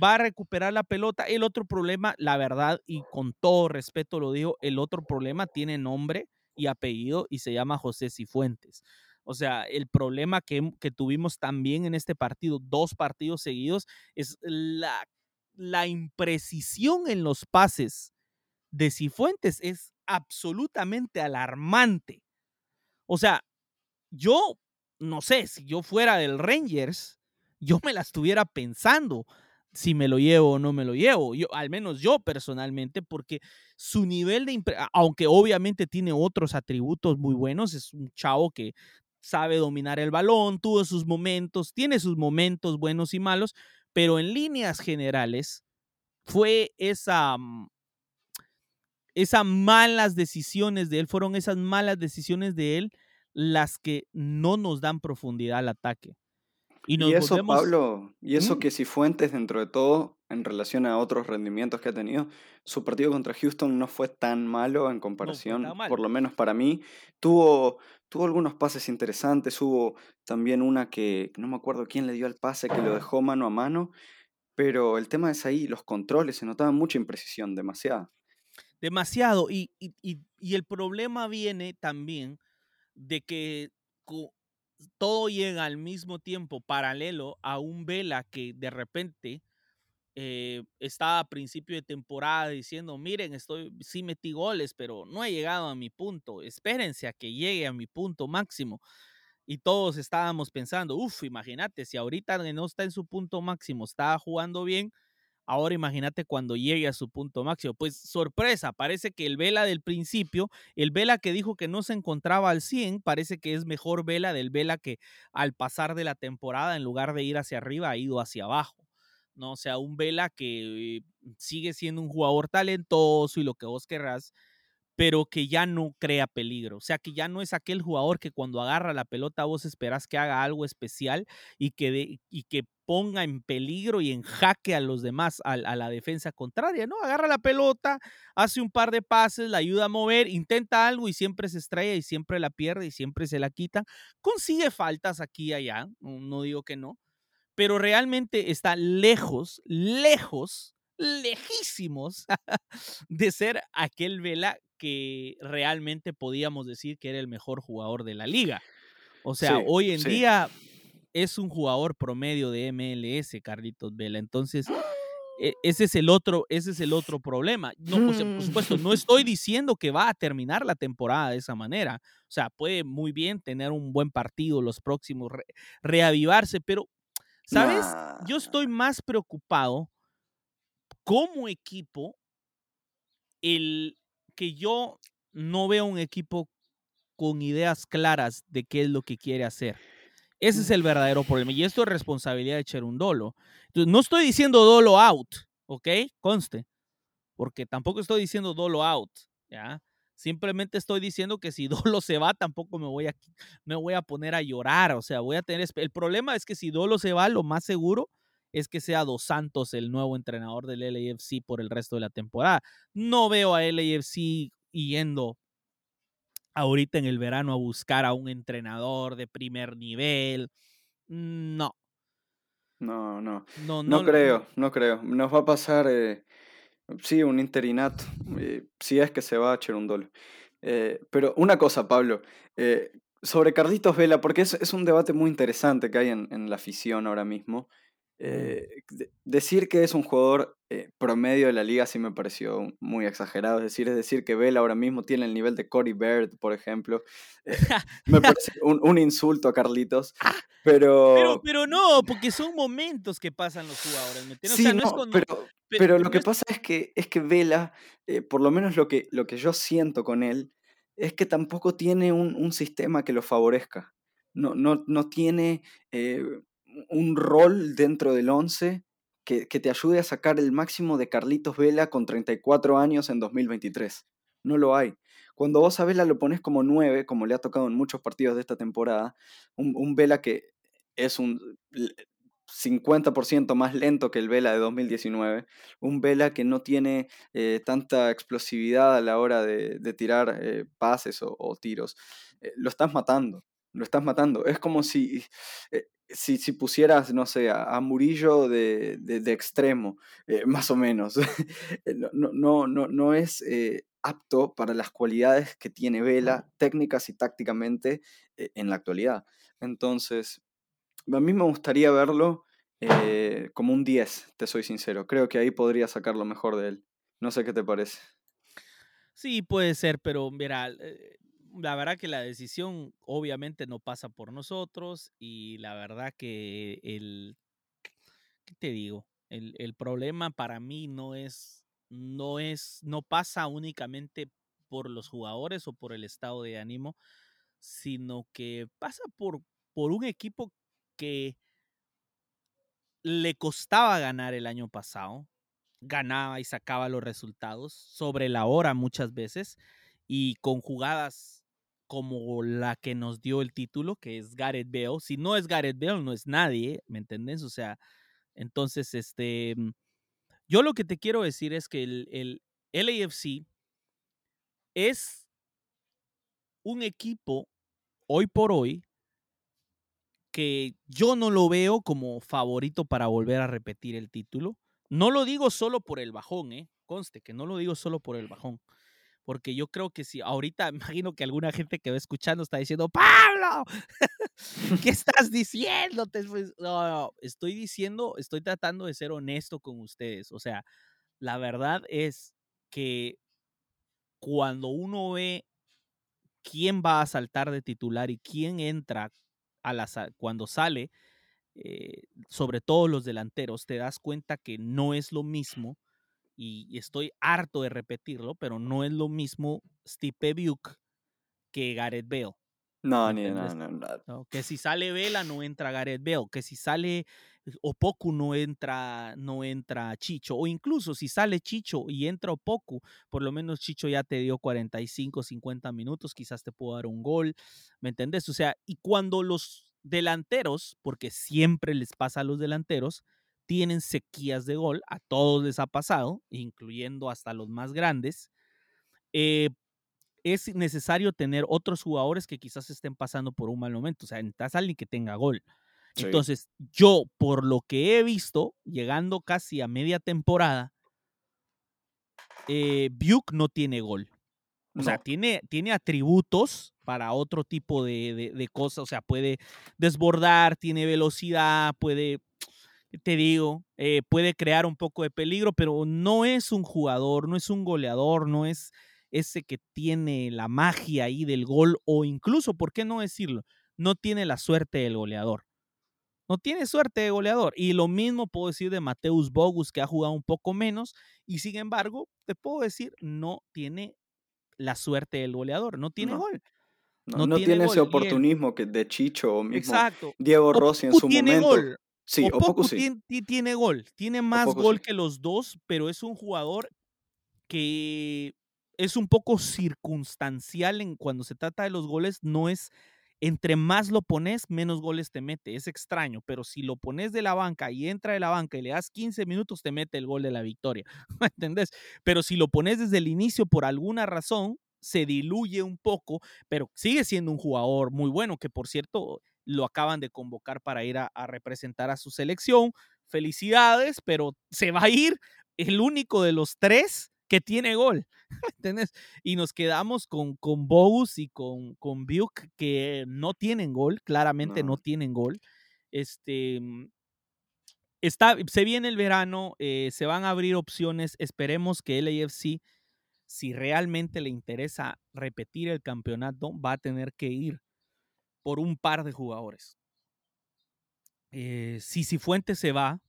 va, a recuperar la pelota. El otro problema, la verdad, y con todo respeto lo digo, el otro problema tiene nombre y apellido y se llama José Cifuentes. O sea, el problema que, tuvimos también en este partido, dos partidos seguidos, es la, la imprecisión en los pases de Cifuentes es absolutamente alarmante. O sea, yo no sé, si yo fuera del Rangers, yo me la estuviera pensando si me lo llevo o no me lo llevo. Yo, al menos yo personalmente, porque su nivel de, aunque obviamente tiene otros atributos muy buenos, es un chavo que sabe dominar el balón, tuvo sus momentos, tiene sus momentos buenos y malos, pero en líneas generales fue esa, mm, esas malas decisiones de él, fueron esas malas decisiones de él las que no nos dan profundidad al ataque. Y, eso, Pablo, y eso que si Fuentes, dentro de todo, en relación a otros rendimientos que ha tenido, su partido contra Houston no fue tan malo en comparación, por lo menos para mí. Tuvo, tuvo algunos pases interesantes, hubo también una que no me acuerdo quién le dio el pase que lo dejó mano a mano, pero el tema es ahí, los controles, se notaba mucha imprecisión, demasiado. Demasiado, y, y, y el problema viene también de que todo llega al mismo tiempo paralelo a un Vela que de repente eh, estaba a principio de temporada diciendo, miren, estoy, sí metí goles, pero no he llegado a mi punto, espérense a que llegue a mi punto máximo. Y todos estábamos pensando, uff, imagínate, si ahorita no está en su punto máximo, estaba jugando bien, Ahora imagínate cuando llegue a su punto máximo. Pues sorpresa, parece que el Vela del principio, el Vela que dijo que no se encontraba al 100, parece que es mejor Vela del Vela que al pasar de la temporada, en lugar de ir hacia arriba, ha ido hacia abajo. ¿No? O sea, un Vela que sigue siendo un jugador talentoso y lo que vos querrás, pero que ya no crea peligro. O sea, que ya no es aquel jugador que cuando agarra la pelota vos esperás que haga algo especial y que, y que ponga en peligro y en jaque a los demás, a, a, la defensa contraria, ¿no? Agarra la pelota, hace un par de pases, la ayuda a mover, intenta algo y siempre se estrella y siempre la pierde y siempre se la quita. Consigue faltas aquí y allá, no digo que no, pero realmente está lejos, lejos, lejísimos de ser aquel Vela que realmente podíamos decir que era el mejor jugador de la liga. O sea, sí, hoy en sí. día es un jugador promedio de MLS, Carlitos Vela. Entonces, e, ese es el otro, ese es el otro problema. No, por supuesto, no estoy diciendo que va a terminar la temporada de esa manera. O sea, puede muy bien tener un buen partido los próximos, re, reavivarse, pero, ¿sabes? Nah. Yo estoy más preocupado como equipo el que yo no veo un equipo con ideas claras de qué es lo que quiere hacer. Ese es el verdadero problema. Y esto es responsabilidad de Cherundolo. Entonces, no estoy diciendo Dolo out, ¿ok? Conste. Porque tampoco estoy diciendo Dolo out, ¿ya? Simplemente estoy diciendo que si Dolo se va, tampoco me voy a, me voy a poner a llorar. O sea, voy a tener... El problema es que si Dolo se va, lo más seguro es que sea Dos Santos el nuevo entrenador del LAFC por el resto de la temporada. No veo a LAFC yendo ahorita en el verano a buscar a un entrenador de primer nivel. No. No, no. No, no, no creo, no creo. Nos va a pasar, eh, sí, un interinato, eh, si es que se va a Cherundolo. Eh, pero una cosa, Pablo, eh, sobre Carlitos Vela, porque es, un debate muy interesante que hay en la afición ahora mismo. Eh, decir que es un jugador eh, promedio de la liga sí me pareció muy exagerado. Es decir, es decir que Bell ahora mismo tiene el nivel de Cory Bird, por ejemplo. Eh, me parece un, un, insulto a Carlitos. Pero... pero... pero. no, porque son momentos que pasan los jugadores. ¿me sí, o sea, no, no es cuando... pero, pero, pero, lo que es... pasa es que, es que Vela, por lo menos lo que, lo que yo siento con él, es que tampoco tiene un, un sistema que lo favorezca. No, no, no tiene eh, un rol dentro del 11 que, que, te ayude a sacar el máximo de Carlitos Vela con 34 años en 2023. No lo hay. Cuando vos a Vela lo pones como 9, como le ha tocado en muchos partidos de esta temporada, un, un Vela que es un 50% más lento que el Vela de 2019, un Vela que no tiene eh, tanta explosividad a la hora de, tirar eh, pases o, o tiros, eh, lo estás matando lo estás matando. Es como si, eh, si, si, pusieras, no sé, a, a Murillo de, de, de extremo, eh, más o menos. no, no, no, no es eh, apto para las cualidades que tiene Vela, técnicas y tácticamente, eh, en la actualidad. Entonces, a mí me gustaría verlo eh, como un 10, te soy sincero. Creo que ahí podría sacar lo mejor de él. No sé qué te parece. Sí, puede ser, pero mira, eh, la verdad que la decisión obviamente no pasa por nosotros y la verdad que el, ¿qué te digo? El, el, problema para mí no es, no es, no pasa únicamente por los jugadores o por el estado de ánimo, sino que pasa por, por un equipo que le costaba ganar el año pasado, ganaba y sacaba los resultados sobre la hora muchas veces y con jugadas como la que nos dio el título, que es Gareth Bale. Si no es Gareth Bale, no es nadie, ¿me entendés? O sea, entonces, este, mm, yo lo que te quiero decir es que el, el LAFC es un equipo hoy por hoy que yo no lo veo como favorito para volver a repetir el título. No lo digo solo por el bajón, ¿eh? Conste que no lo digo solo por el bajón porque yo creo que si ahorita imagino que alguna gente que va escuchando está diciendo, Pablo, ¿qué estás diciendo? Pues, no, estoy diciendo, estoy tratando de ser honesto con ustedes. O sea, la verdad es que cuando uno ve quién va a saltar de titular y quién entra a cuando sale, eh, sobre todo los delanteros, te das cuenta que no es lo mismo, y, estoy harto de repetirlo, pero no es lo mismo Stipe Buke que Gareth Bale. No, ni no, no, no, Que si sale Vela no entra Gareth Bale, que si sale Opoku no entra, no entra Chicho, o incluso si sale Chicho y entra Opoku, por lo menos Chicho ya te dio 45, 50 minutos, quizás te puedo dar un gol, ¿me entendés? O sea, y cuando los delanteros, porque siempre les pasa a los delanteros, tienen sequías de gol, a todos les ha pasado, incluyendo hasta los más grandes, eh, es necesario tener otros jugadores que quizás estén pasando por un mal momento. O sea, necesitas alguien que tenga gol. Entonces, yo, por lo que he visto, llegando casi a media temporada, eh, no tiene gol. O sea, tiene, tiene atributos para otro tipo de, de, cosas. O sea, puede desbordar, tiene velocidad, puede, te digo, eh, puede crear un poco de peligro, pero no es un jugador, no es un goleador, no es ese que tiene la magia ahí del gol o incluso, ¿por qué no decirlo? No tiene la suerte del goleador. No tiene suerte de goleador. Y lo mismo puedo decir de Mateus Bogus, que ha jugado un poco menos. Y sin embargo, te puedo decir, no tiene la suerte del goleador. No tiene gol. No, tiene, ese oportunismo que de Chicho o mismo Diego Rossi en su tiene momento. Gol. Sí, Opoku, sí. Tiene, tiene, gol. Tiene más gol que los dos, pero es un jugador que es un poco circunstancial en cuando se trata de los goles, no es entre más lo pones, menos goles te mete. Es extraño, pero si lo pones de la banca y entra de la banca y le das 15 minutos, te mete el gol de la victoria. ¿Me entendés? Pero si lo pones desde el inicio por alguna razón, se diluye un poco, pero sigue siendo un jugador muy bueno, que por cierto lo acaban de convocar para ir a, a representar a su selección. Felicidades, pero se va a ir el único de los tres que tiene gol. ¿Entendés? Y nos quedamos con, con Bogus y con, con Buke que no tienen gol, claramente no, tienen gol. Este, mm, está, se viene el verano, eh, se van a abrir opciones. Esperemos que el AFC, si realmente le interesa repetir el campeonato, va a tener que ir por un par de jugadores. Eh, si Cifuentes se va,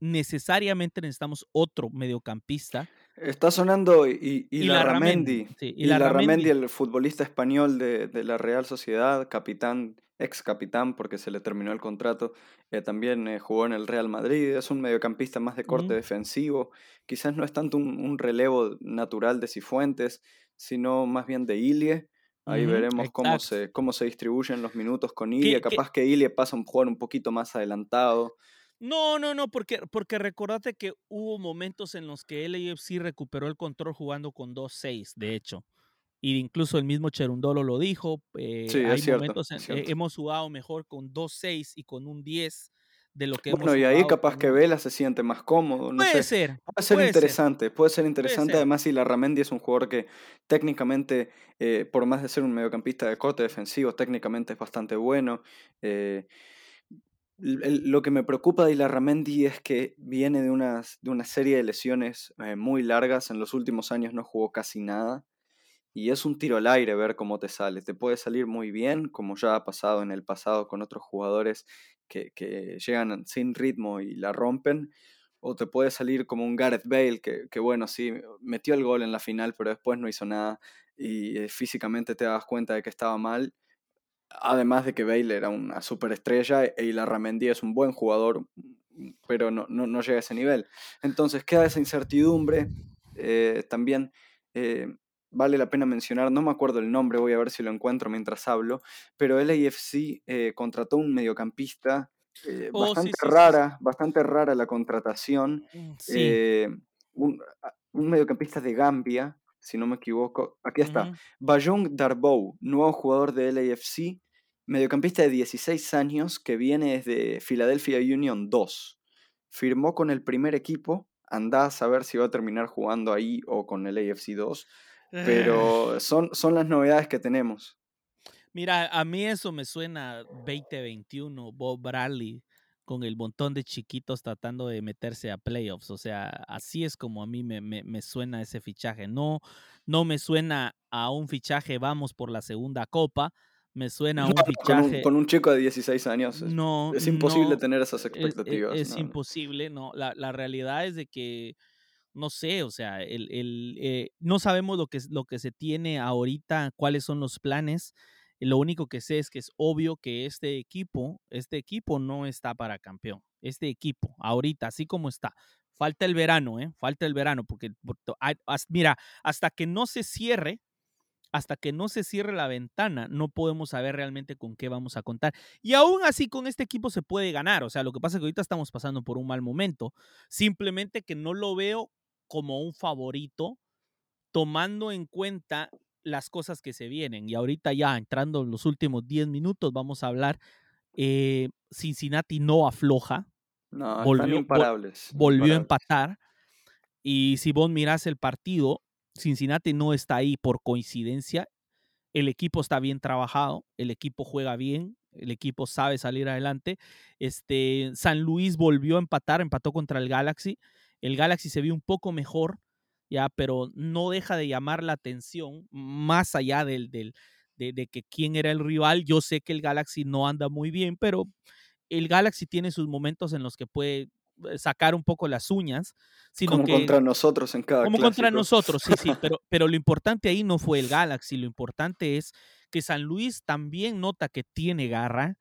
necesariamente necesitamos otro mediocampista. Está sonando y, y, la Ramendi. y, la Ramendi, el futbolista español de, la Real Sociedad, capitán, ex capitán, porque se le terminó el contrato. Eh, también eh, jugó en el Real Madrid. Es un mediocampista más de corte defensivo. Quizás no es tanto un, relevo natural de Cifuentes, sino más bien de Ilie. Ahí veremos cómo se, cómo se distribuyen los minutos con Ilie. Capaz que Ilie pasa a jugar un poquito más adelantado. No, no, no, porque, porque recordate que hubo momentos en los que LAFC recuperó el control jugando con 2-6, de hecho. Y incluso el mismo Cherundolo lo dijo. Eh, sí, hay momentos en, que hemos jugado mejor con 2-6 y con un 10 de lo que bueno, y ahí capaz que Vela se siente más cómodo. No puede ser. Puede ser interesante, puede ser interesante. Además, si la Ramendi es un jugador que técnicamente, eh, por más de ser un mediocampista de corte defensivo, técnicamente es bastante bueno. Eh, lo que me preocupa de Ilarramendi es que viene de, unas, de una serie de lesiones eh, muy largas. En los últimos años no jugó casi nada. Y es un tiro al aire ver cómo te sale. Te puede salir muy bien, como ya ha pasado en el pasado con otros jugadores que, que llegan sin ritmo y la rompen. O te puede salir como un Gareth Bale, que, que bueno, sí, metió el gol en la final, pero después no hizo nada. Y eh, físicamente te das cuenta de que estaba mal Además de que Bale era una superestrella e Ilarramendi es un buen jugador, pero no, no, llega a ese nivel. Entonces queda esa incertidumbre. Eh, también eh, vale la pena mencionar, no me acuerdo el nombre, voy a ver si lo encuentro mientras hablo, pero el AFC eh, contrató un mediocampista. Oh, bastante rara, bastante rara la contratación. Mm, un, un mediocampista de Gambia, si no me equivoco. Aquí está. Bayong Darbow, nuevo jugador de LAFC, mediocampista de 16 años que viene desde Philadelphia Union 2. Firmó con el primer equipo, anda a saber si va a terminar jugando ahí o con el AFC 2. pero son, son las novedades que tenemos. Mira, a mí eso me suena 2021, Bob Bradley con el montón de chiquitos tratando de meterse a playoffs. O sea, así es como a mí me, me, suena ese fichaje. No, no me suena a un fichaje, vamos por la segunda copa. Me suena a un fichaje. Con un, chico de 16 años. No. Es imposible tener esas e, e, expectativas. Es, imposible, no. La, la, realidad es de que. No sé, o sea, el, el eh, no sabemos lo que, lo que se tiene ahorita, cuáles son los planes. Lo único que sé es que es obvio que este equipo, este equipo no está para campeón. Este equipo, ahorita, así como está. Falta el verano, ¿eh? Falta el verano, porque, mira, hasta que no se cierre, hasta que no se cierre la ventana, no podemos saber realmente con qué vamos a contar. Y aún así con este equipo se puede ganar. O sea, lo que pasa es que ahorita estamos pasando por un mal momento. Simplemente que no lo veo como un favorito, tomando en cuenta las cosas que se vienen. Y ahorita ya entrando en los últimos 10 minutos vamos a hablar. Eh, Cincinnati no afloja. No, volvió, imparables. Volvió a empatar. Y si vos mirás el partido, Cincinnati no está ahí por coincidencia. El equipo está bien trabajado, el equipo juega bien, el equipo sabe salir adelante. Este, San Luis volvió a empatar, empató contra el Galaxy. El Galaxy se vio un poco mejor, ya, pero no deja de llamar la atención más allá del, del de, que quién era el rival. Yo sé que el Galaxy no anda muy bien, pero el Galaxy tiene sus momentos en los que puede eh, sacar un poco las uñas. Sino como que, contra nosotros en cada Como contra nosotros, sí, sí, pero, pero lo importante ahí no fue el Galaxy, lo importante es que San Luis también nota que tiene garra,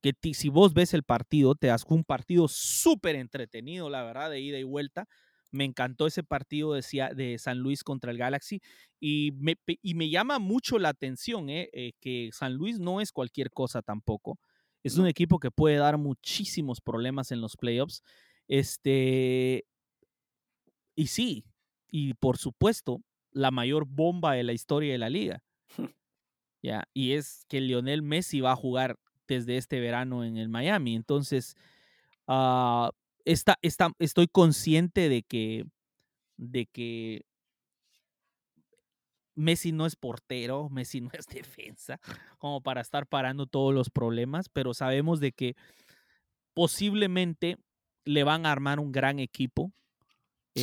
que si vos ves el partido, te das un partido súper entretenido, la verdad, de ida y vuelta, me encantó ese partido de, de San Luis contra el Galaxy y me, y me llama mucho la atención eh, eh, que San Luis no es cualquier cosa tampoco. Es un equipo que puede dar muchísimos problemas en los playoffs. Este, y sí, y por supuesto, la mayor bomba de la historia de la liga. ya, y es que Lionel Messi va a jugar desde este verano en el Miami. Entonces, uh, está, estoy consciente de que, de que Messi no es portero, Messi no es defensa, como para estar parando todos los problemas, pero sabemos de que posiblemente le van a armar un gran equipo.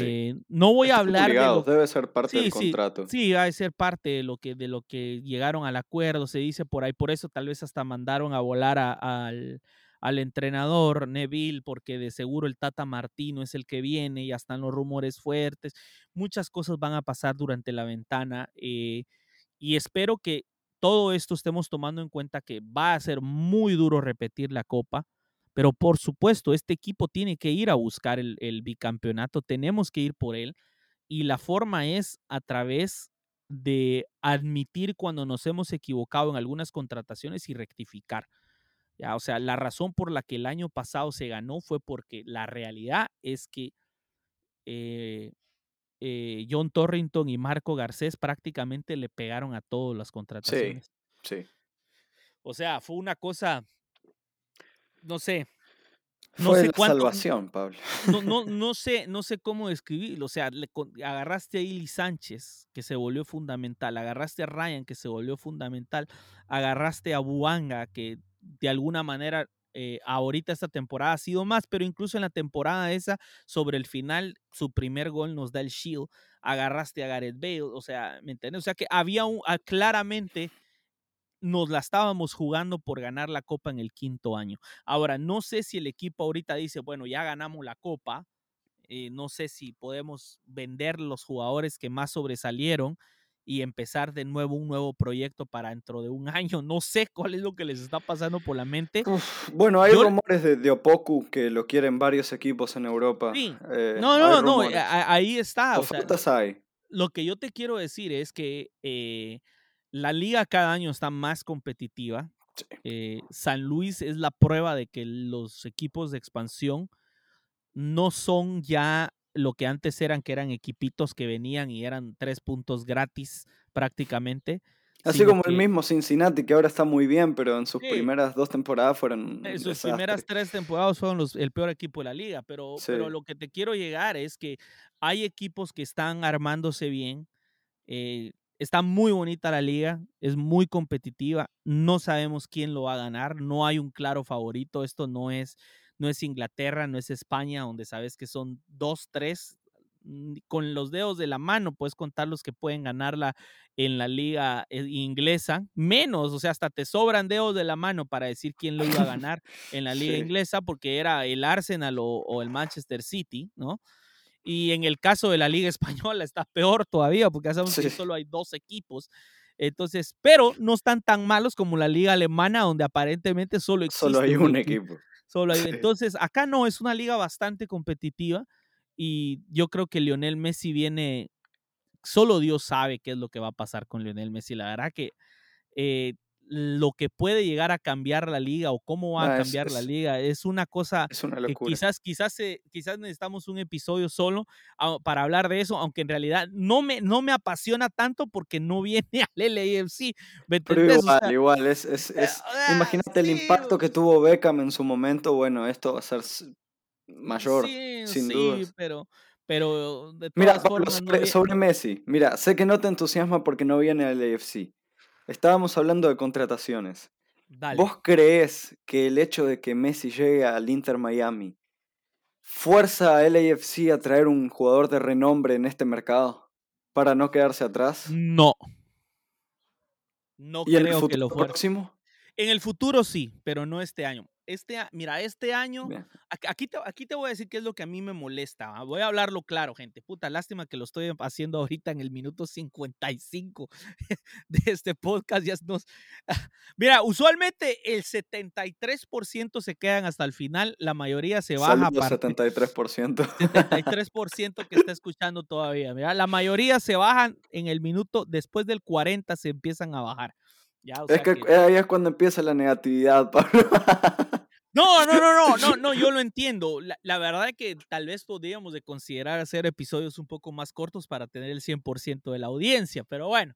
Eh, no voy a hablar de debe ser parte del contrato. Sí, va a ser parte de lo que de lo que llegaron al acuerdo, se dice por ahí, por eso tal vez hasta mandaron a volar al al entrenador Neville, porque de seguro el Tata Martino es el que viene, ya están los rumores fuertes, muchas cosas van a pasar durante la ventana eh, y espero que todo esto estemos tomando en cuenta que va a ser muy duro repetir la copa, pero por supuesto este equipo tiene que ir a buscar el, el bicampeonato, tenemos que ir por él y la forma es a través de admitir cuando nos hemos equivocado en algunas contrataciones y rectificar. Ya, o sea, la razón por la que el año pasado se ganó fue porque la realidad es que eh, eh, John Torrington y Marco Garcés prácticamente le pegaron a todas las contrataciones. Sí, sí. O sea, fue una cosa, no sé. No fue sé la salvación, Pablo. No, no, no, sé, no sé cómo describirlo. O sea, le, agarraste a Ili Sánchez, que se volvió fundamental. Agarraste a Ryan, que se volvió fundamental. Agarraste a Buanga, que de alguna manera eh, ahorita esta temporada ha sido más, pero incluso en la temporada esa, sobre el final, su primer gol nos da el shield, agarraste a Gareth Bale, o sea, ¿me entiendes? O sea que había un, ah, claramente nos la estábamos jugando por ganar la copa en el quinto año. Ahora, no sé si el equipo ahorita dice, bueno, ya ganamos la copa, eh, no sé si podemos vender los jugadores que más sobresalieron y empezar de nuevo un nuevo proyecto para dentro de un año. No sé cuál es lo que les está pasando por la mente. bueno, hay rumores de, de, Opoku que lo quieren varios equipos en Europa. Sí. Eh, no, no, no, ahí está. O hay. Lo que yo te quiero decir es que eh, la liga cada año está más competitiva. Eh, San Luis es la prueba de que los equipos de expansión no son ya lo que antes eran, que eran equipitos que venían y eran tres puntos gratis prácticamente. Así como el mismo Cincinnati, que ahora está muy bien, pero en sus primeras dos temporadas fueron. En sus primeras tres temporadas fueron los, el peor equipo de la liga. Pero, pero lo que te quiero llegar es que hay equipos que están armándose bien. Eh, está muy bonita la liga, es muy competitiva, no sabemos quién lo va a ganar, no hay un claro favorito, esto no es, no es Inglaterra, no es España, donde sabes que son dos, tres, mm, con los dedos de la mano puedes contar los que pueden ganarla en la liga eh, inglesa, menos, o sea, hasta te sobran dedos de la mano para decir quién lo iba a ganar en la liga inglesa, porque era el Arsenal o el Manchester City, ¿no? Y en el caso de la Liga Española está peor todavía, porque sabemos que solo hay dos equipos. Entonces, pero no están tan malos como la Liga Alemana, donde aparentemente solo existe Solo hay un equipo. Solo hay, Entonces, acá no, es una liga bastante competitiva y yo creo que Lionel Messi viene, solo Dios sabe qué es lo que va a pasar con Lionel Messi. La verdad que eh, lo que puede llegar a cambiar la liga o cómo va a cambiar la liga. Es una cosa que quizás, quizás, quizás necesitamos un episodio solo para hablar de eso, aunque en realidad no me, no me apasiona tanto porque no viene al LAFC. Pero igual, igual, es, es, eh, ah, imagínate el impacto que tuvo Beckham en su momento, bueno, esto va a ser mayor, sin sí, pero... Pero Mira, sobre, Messi, mira, sé que no te entusiasma porque no viene al AFC, Estábamos hablando de contrataciones. ¿Vos crees que el hecho de que Messi llegue al Inter Miami fuerza a LAFC a traer un jugador de renombre en este mercado para no quedarse atrás? No. No ¿Y creo en el que lo próximo? En el futuro sí, pero no este año. Este, mira, este año, aquí te, aquí te voy a decir qué es lo que a mí me molesta. Voy a hablarlo claro, gente. Puta, lástima que lo estoy haciendo ahorita en el minuto 55 de este podcast. Ya nos... Mira, usualmente el 73% se quedan hasta el final, la mayoría se baja. Saludos, 73%. 73% que está escuchando todavía. Mira, la mayoría se bajan en el minuto, después del 40 se empiezan a bajar es que, ahí es cuando empieza la negatividad, Pablo. No, no, no, no, no, no, yo lo entiendo. La, verdad es que tal vez podríamos de considerar hacer episodios un poco más cortos para tener el 100% de la audiencia, pero bueno.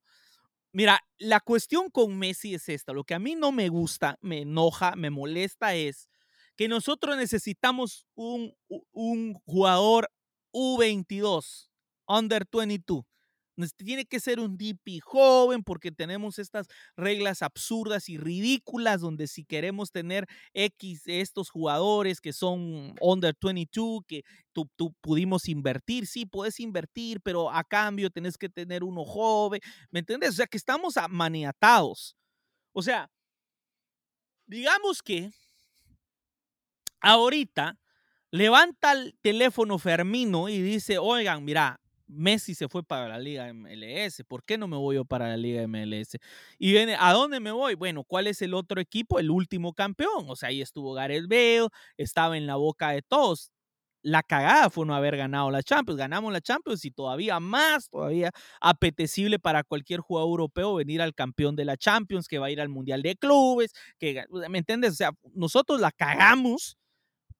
Mira, la cuestión con Messi es esta. Lo que a mí no me gusta, me enoja, me molesta es que nosotros necesitamos un, un jugador U22, under 22 tiene que ser un DP joven porque tenemos estas reglas absurdas y ridículas donde si queremos tener X de estos jugadores que son under 22, que tú, pudimos invertir, sí, puedes invertir, pero a cambio tenés que tener uno joven, ¿me entiendes? O sea, que estamos maniatados. O sea, digamos que ahorita levanta el teléfono Fermino y dice, oigan, mira, Messi se fue para la Liga MLS, ¿por qué no me voy yo para la Liga MLS? Y viene, ¿a dónde me voy? Bueno, ¿cuál es el otro equipo? El último campeón. O sea, ahí estuvo Gareth Bale, estaba en la boca de todos. La cagada fue no haber ganado la Champions. Ganamos la Champions y todavía más, todavía apetecible para cualquier jugador europeo venir al campeón de la Champions, que va a ir al Mundial de Clubes, que, ¿me entiendes? O sea, nosotros la cagamos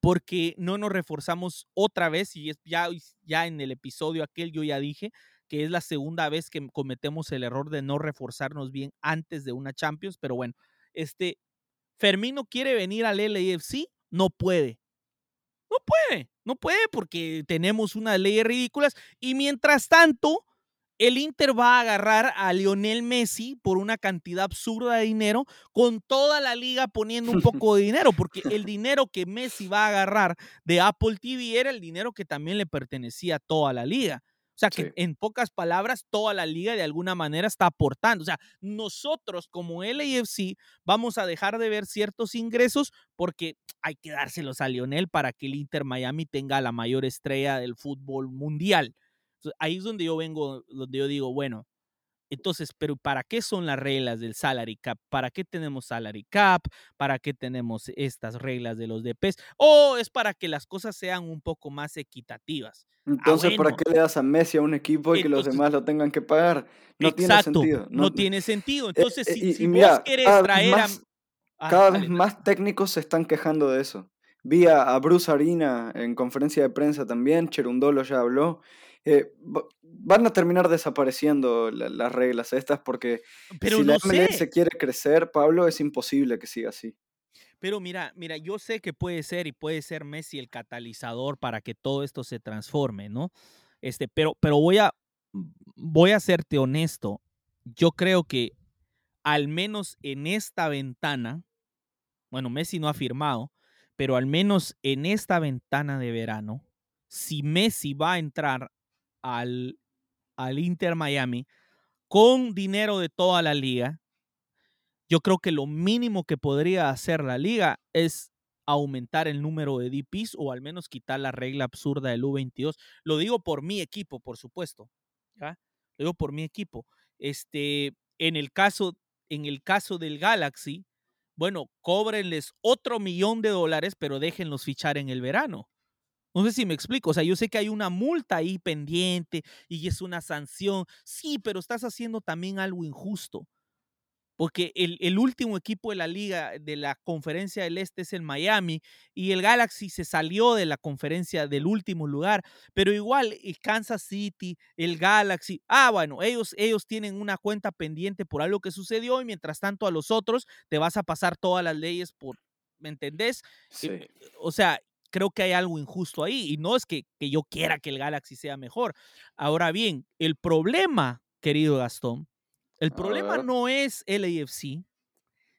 porque no nos reforzamos otra vez y es ya, ya en el episodio aquel yo ya dije que es la segunda vez que cometemos el error de no reforzarnos bien antes de una Champions, pero bueno, este Fermino quiere venir al LAFC, no puede. No puede, no puede porque tenemos unas leyes ridículas y mientras tanto el Inter va a agarrar a Lionel Messi por una cantidad absurda de dinero, con toda la liga poniendo un poco de dinero, porque el dinero que Messi va a agarrar de Apple TV era el dinero que también le pertenecía a toda la liga. O sea que en pocas palabras, toda la liga de alguna manera está aportando. O sea, nosotros como LAFC vamos a dejar de ver ciertos ingresos porque hay que dárselos a Lionel para que el Inter Miami tenga la mayor estrella del fútbol mundial ahí es donde yo vengo, donde yo digo, bueno, entonces, pero ¿para qué son las reglas del salary cap? ¿Para qué tenemos salary cap? ¿Para qué tenemos estas reglas de los DPs? ¿O es para que las cosas sean un poco más equitativas? Ah, entonces, ¿para qué le das a Messi a un equipo y que los demás lo tengan que pagar? No tiene sentido. No, tiene sentido. Eh, Entonces, eh, si, vos querés traer a... Ah, cada vez más técnicos se están quejando de eso. Vi a, Bruce Arena en conferencia de prensa también, Cherundolo ya habló, eh, van a terminar desapareciendo las reglas estas porque si la MLS quiere crecer, Pablo, es imposible que siga así. Pero mira, mira, yo sé que puede ser y puede ser Messi el catalizador para que todo esto se transforme, ¿no? Este, pero, pero voy a voy a serte honesto. yo creo que al menos en esta ventana, bueno, Messi no ha firmado, pero al menos en esta ventana de verano, si Messi va a entrar al, al Inter Miami con dinero de toda la liga, yo creo que lo mínimo que podría hacer la liga es aumentar el número de DPs o al menos quitar la regla absurda del U22. Lo digo por mi equipo, por supuesto. Lo digo por mi equipo. Este, en el caso, en el caso del Galaxy, bueno, cóbrenles otro millón de dólares, pero déjenlos fichar en el verano. No sé si me explico. O sea, yo sé que hay una multa ahí pendiente y es una sanción. Sí, pero estás haciendo también algo injusto porque el, último equipo de la liga de la conferencia del Este es el Miami y el Galaxy se salió de la conferencia del último lugar, pero igual el Kansas City, el Galaxy, ah, bueno, ellos, ellos tienen una cuenta pendiente por algo que sucedió y mientras tanto a los otros te vas a pasar todas las leyes por, ¿me entendés? Eh, sí. O sea, creo que hay algo injusto ahí y no es que, que yo quiera que el Galaxy sea mejor. Ahora bien, el problema, querido Gastón, el problema no es el AFC,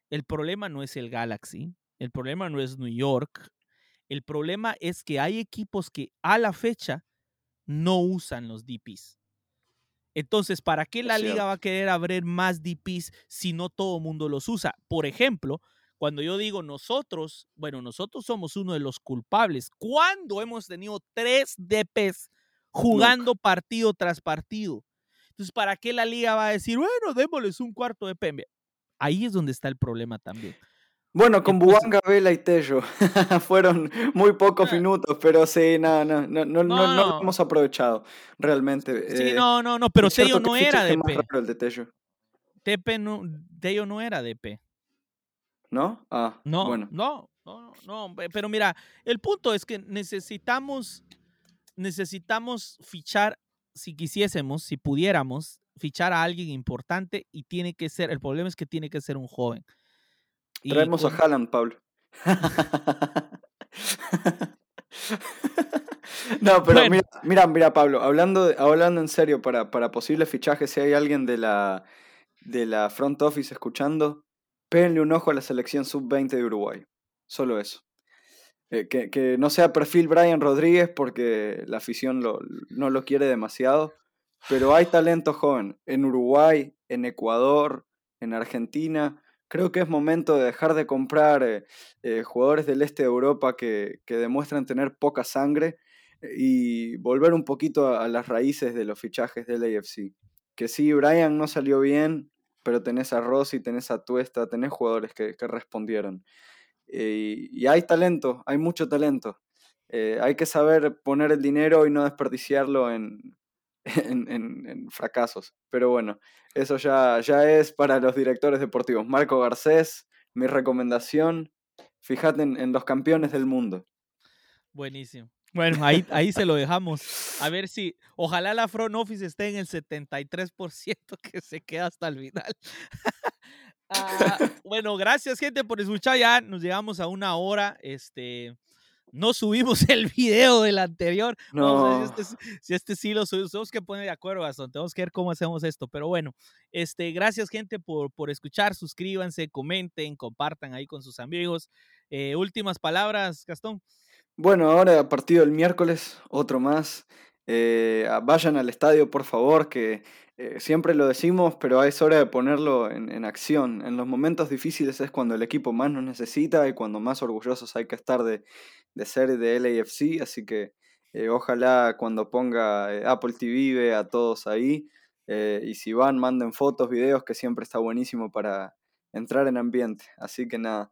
el problema no es el Galaxy, el problema no es New York, el problema es que hay equipos que a la fecha no usan los DPs. Entonces, ¿para qué la liga va a querer abrir más DPs si no todo el mundo los usa? Por ejemplo, cuando yo digo nosotros, bueno, nosotros somos uno de los culpables. ¿Cuándo hemos tenido tres DPs jugando partido tras partido? Entonces, ¿para qué la liga va a decir, bueno, démosles un cuarto de PM? Ahí es donde está el problema también. Bueno, con Buanga, Vela y Tello fueron muy pocos ah. minutos, pero sí, no, no, no, no, no, lo hemos aprovechado realmente. Sí, eh, no, no, no, pero Tello no era de P. El de Tello. no, Tello no era DP. ¿No? Ah, no, bueno. No, no, no, pero mira, el punto es que necesitamos, necesitamos fichar si quisiésemos, si pudiéramos fichar a alguien importante y tiene que ser, el problema es que tiene que ser un joven. Traemos a Haaland, Pablo. no, pero mira, mira, Pablo, hablando, hablando en serio, para, para posibles fichajes, si hay alguien de la, de la front office escuchando, péguenle un ojo a la selección sub-20 de Uruguay. Solo eso. Eh, que, no sea perfil Brian Rodríguez porque la afición no lo quiere demasiado, pero hay talento joven en Uruguay, en Ecuador, en Argentina. Creo que es momento de dejar de comprar eh, eh, jugadores del este de Europa que, demuestran tener poca sangre y volver un poquito a, las raíces de los fichajes del AFC. Que sí, Brian no salió bien, pero tenés a Rossi, tenés a Tuesta, tenés jugadores que respondieron. Eh, y hay talento, hay mucho talento. Eh, hay que saber poner el dinero y no desperdiciarlo en, en, fracasos. Pero bueno, eso ya, ya es para los directores deportivos. Marco Garcés, mi recomendación, fíjate en, los campeones del mundo. Buenísimo. Bueno, ahí, ahí se lo dejamos. A ver si, ojalá la front office esté en el 73% que se queda hasta el final. Ah, bueno, gracias gente por escuchar. Ya nos llegamos a una hora. Este, no subimos el video del anterior. No. si, este, si, este, sí lo subimos, tenemos que poner de acuerdo, Gastón. Tenemos que ver cómo hacemos esto. Pero bueno, este, gracias, gente, por, por escuchar. Suscríbanse, comenten, compartan ahí con sus amigos. Eh, últimas palabras, Gastón. Bueno, ahora a partir del miércoles, otro más. Eh, vayan al estadio, por favor, que eh, siempre lo decimos, pero es hora de ponerlo en, acción. En los momentos difíciles es cuando el equipo más nos necesita y cuando más orgullosos hay que estar de, ser de LAFC. Así que eh, ojalá cuando ponga Apple TV vea a todos ahí. y si van, manden fotos, videos, que siempre está buenísimo para entrar en ambiente. Así que nada,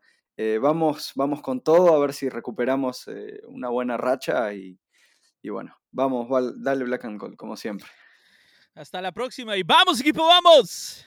vamos, vamos con todo a ver si recuperamos una buena racha y y bueno, vamos, dale Black and Gold, como siempre. Hasta la próxima y vamos equipo, vamos.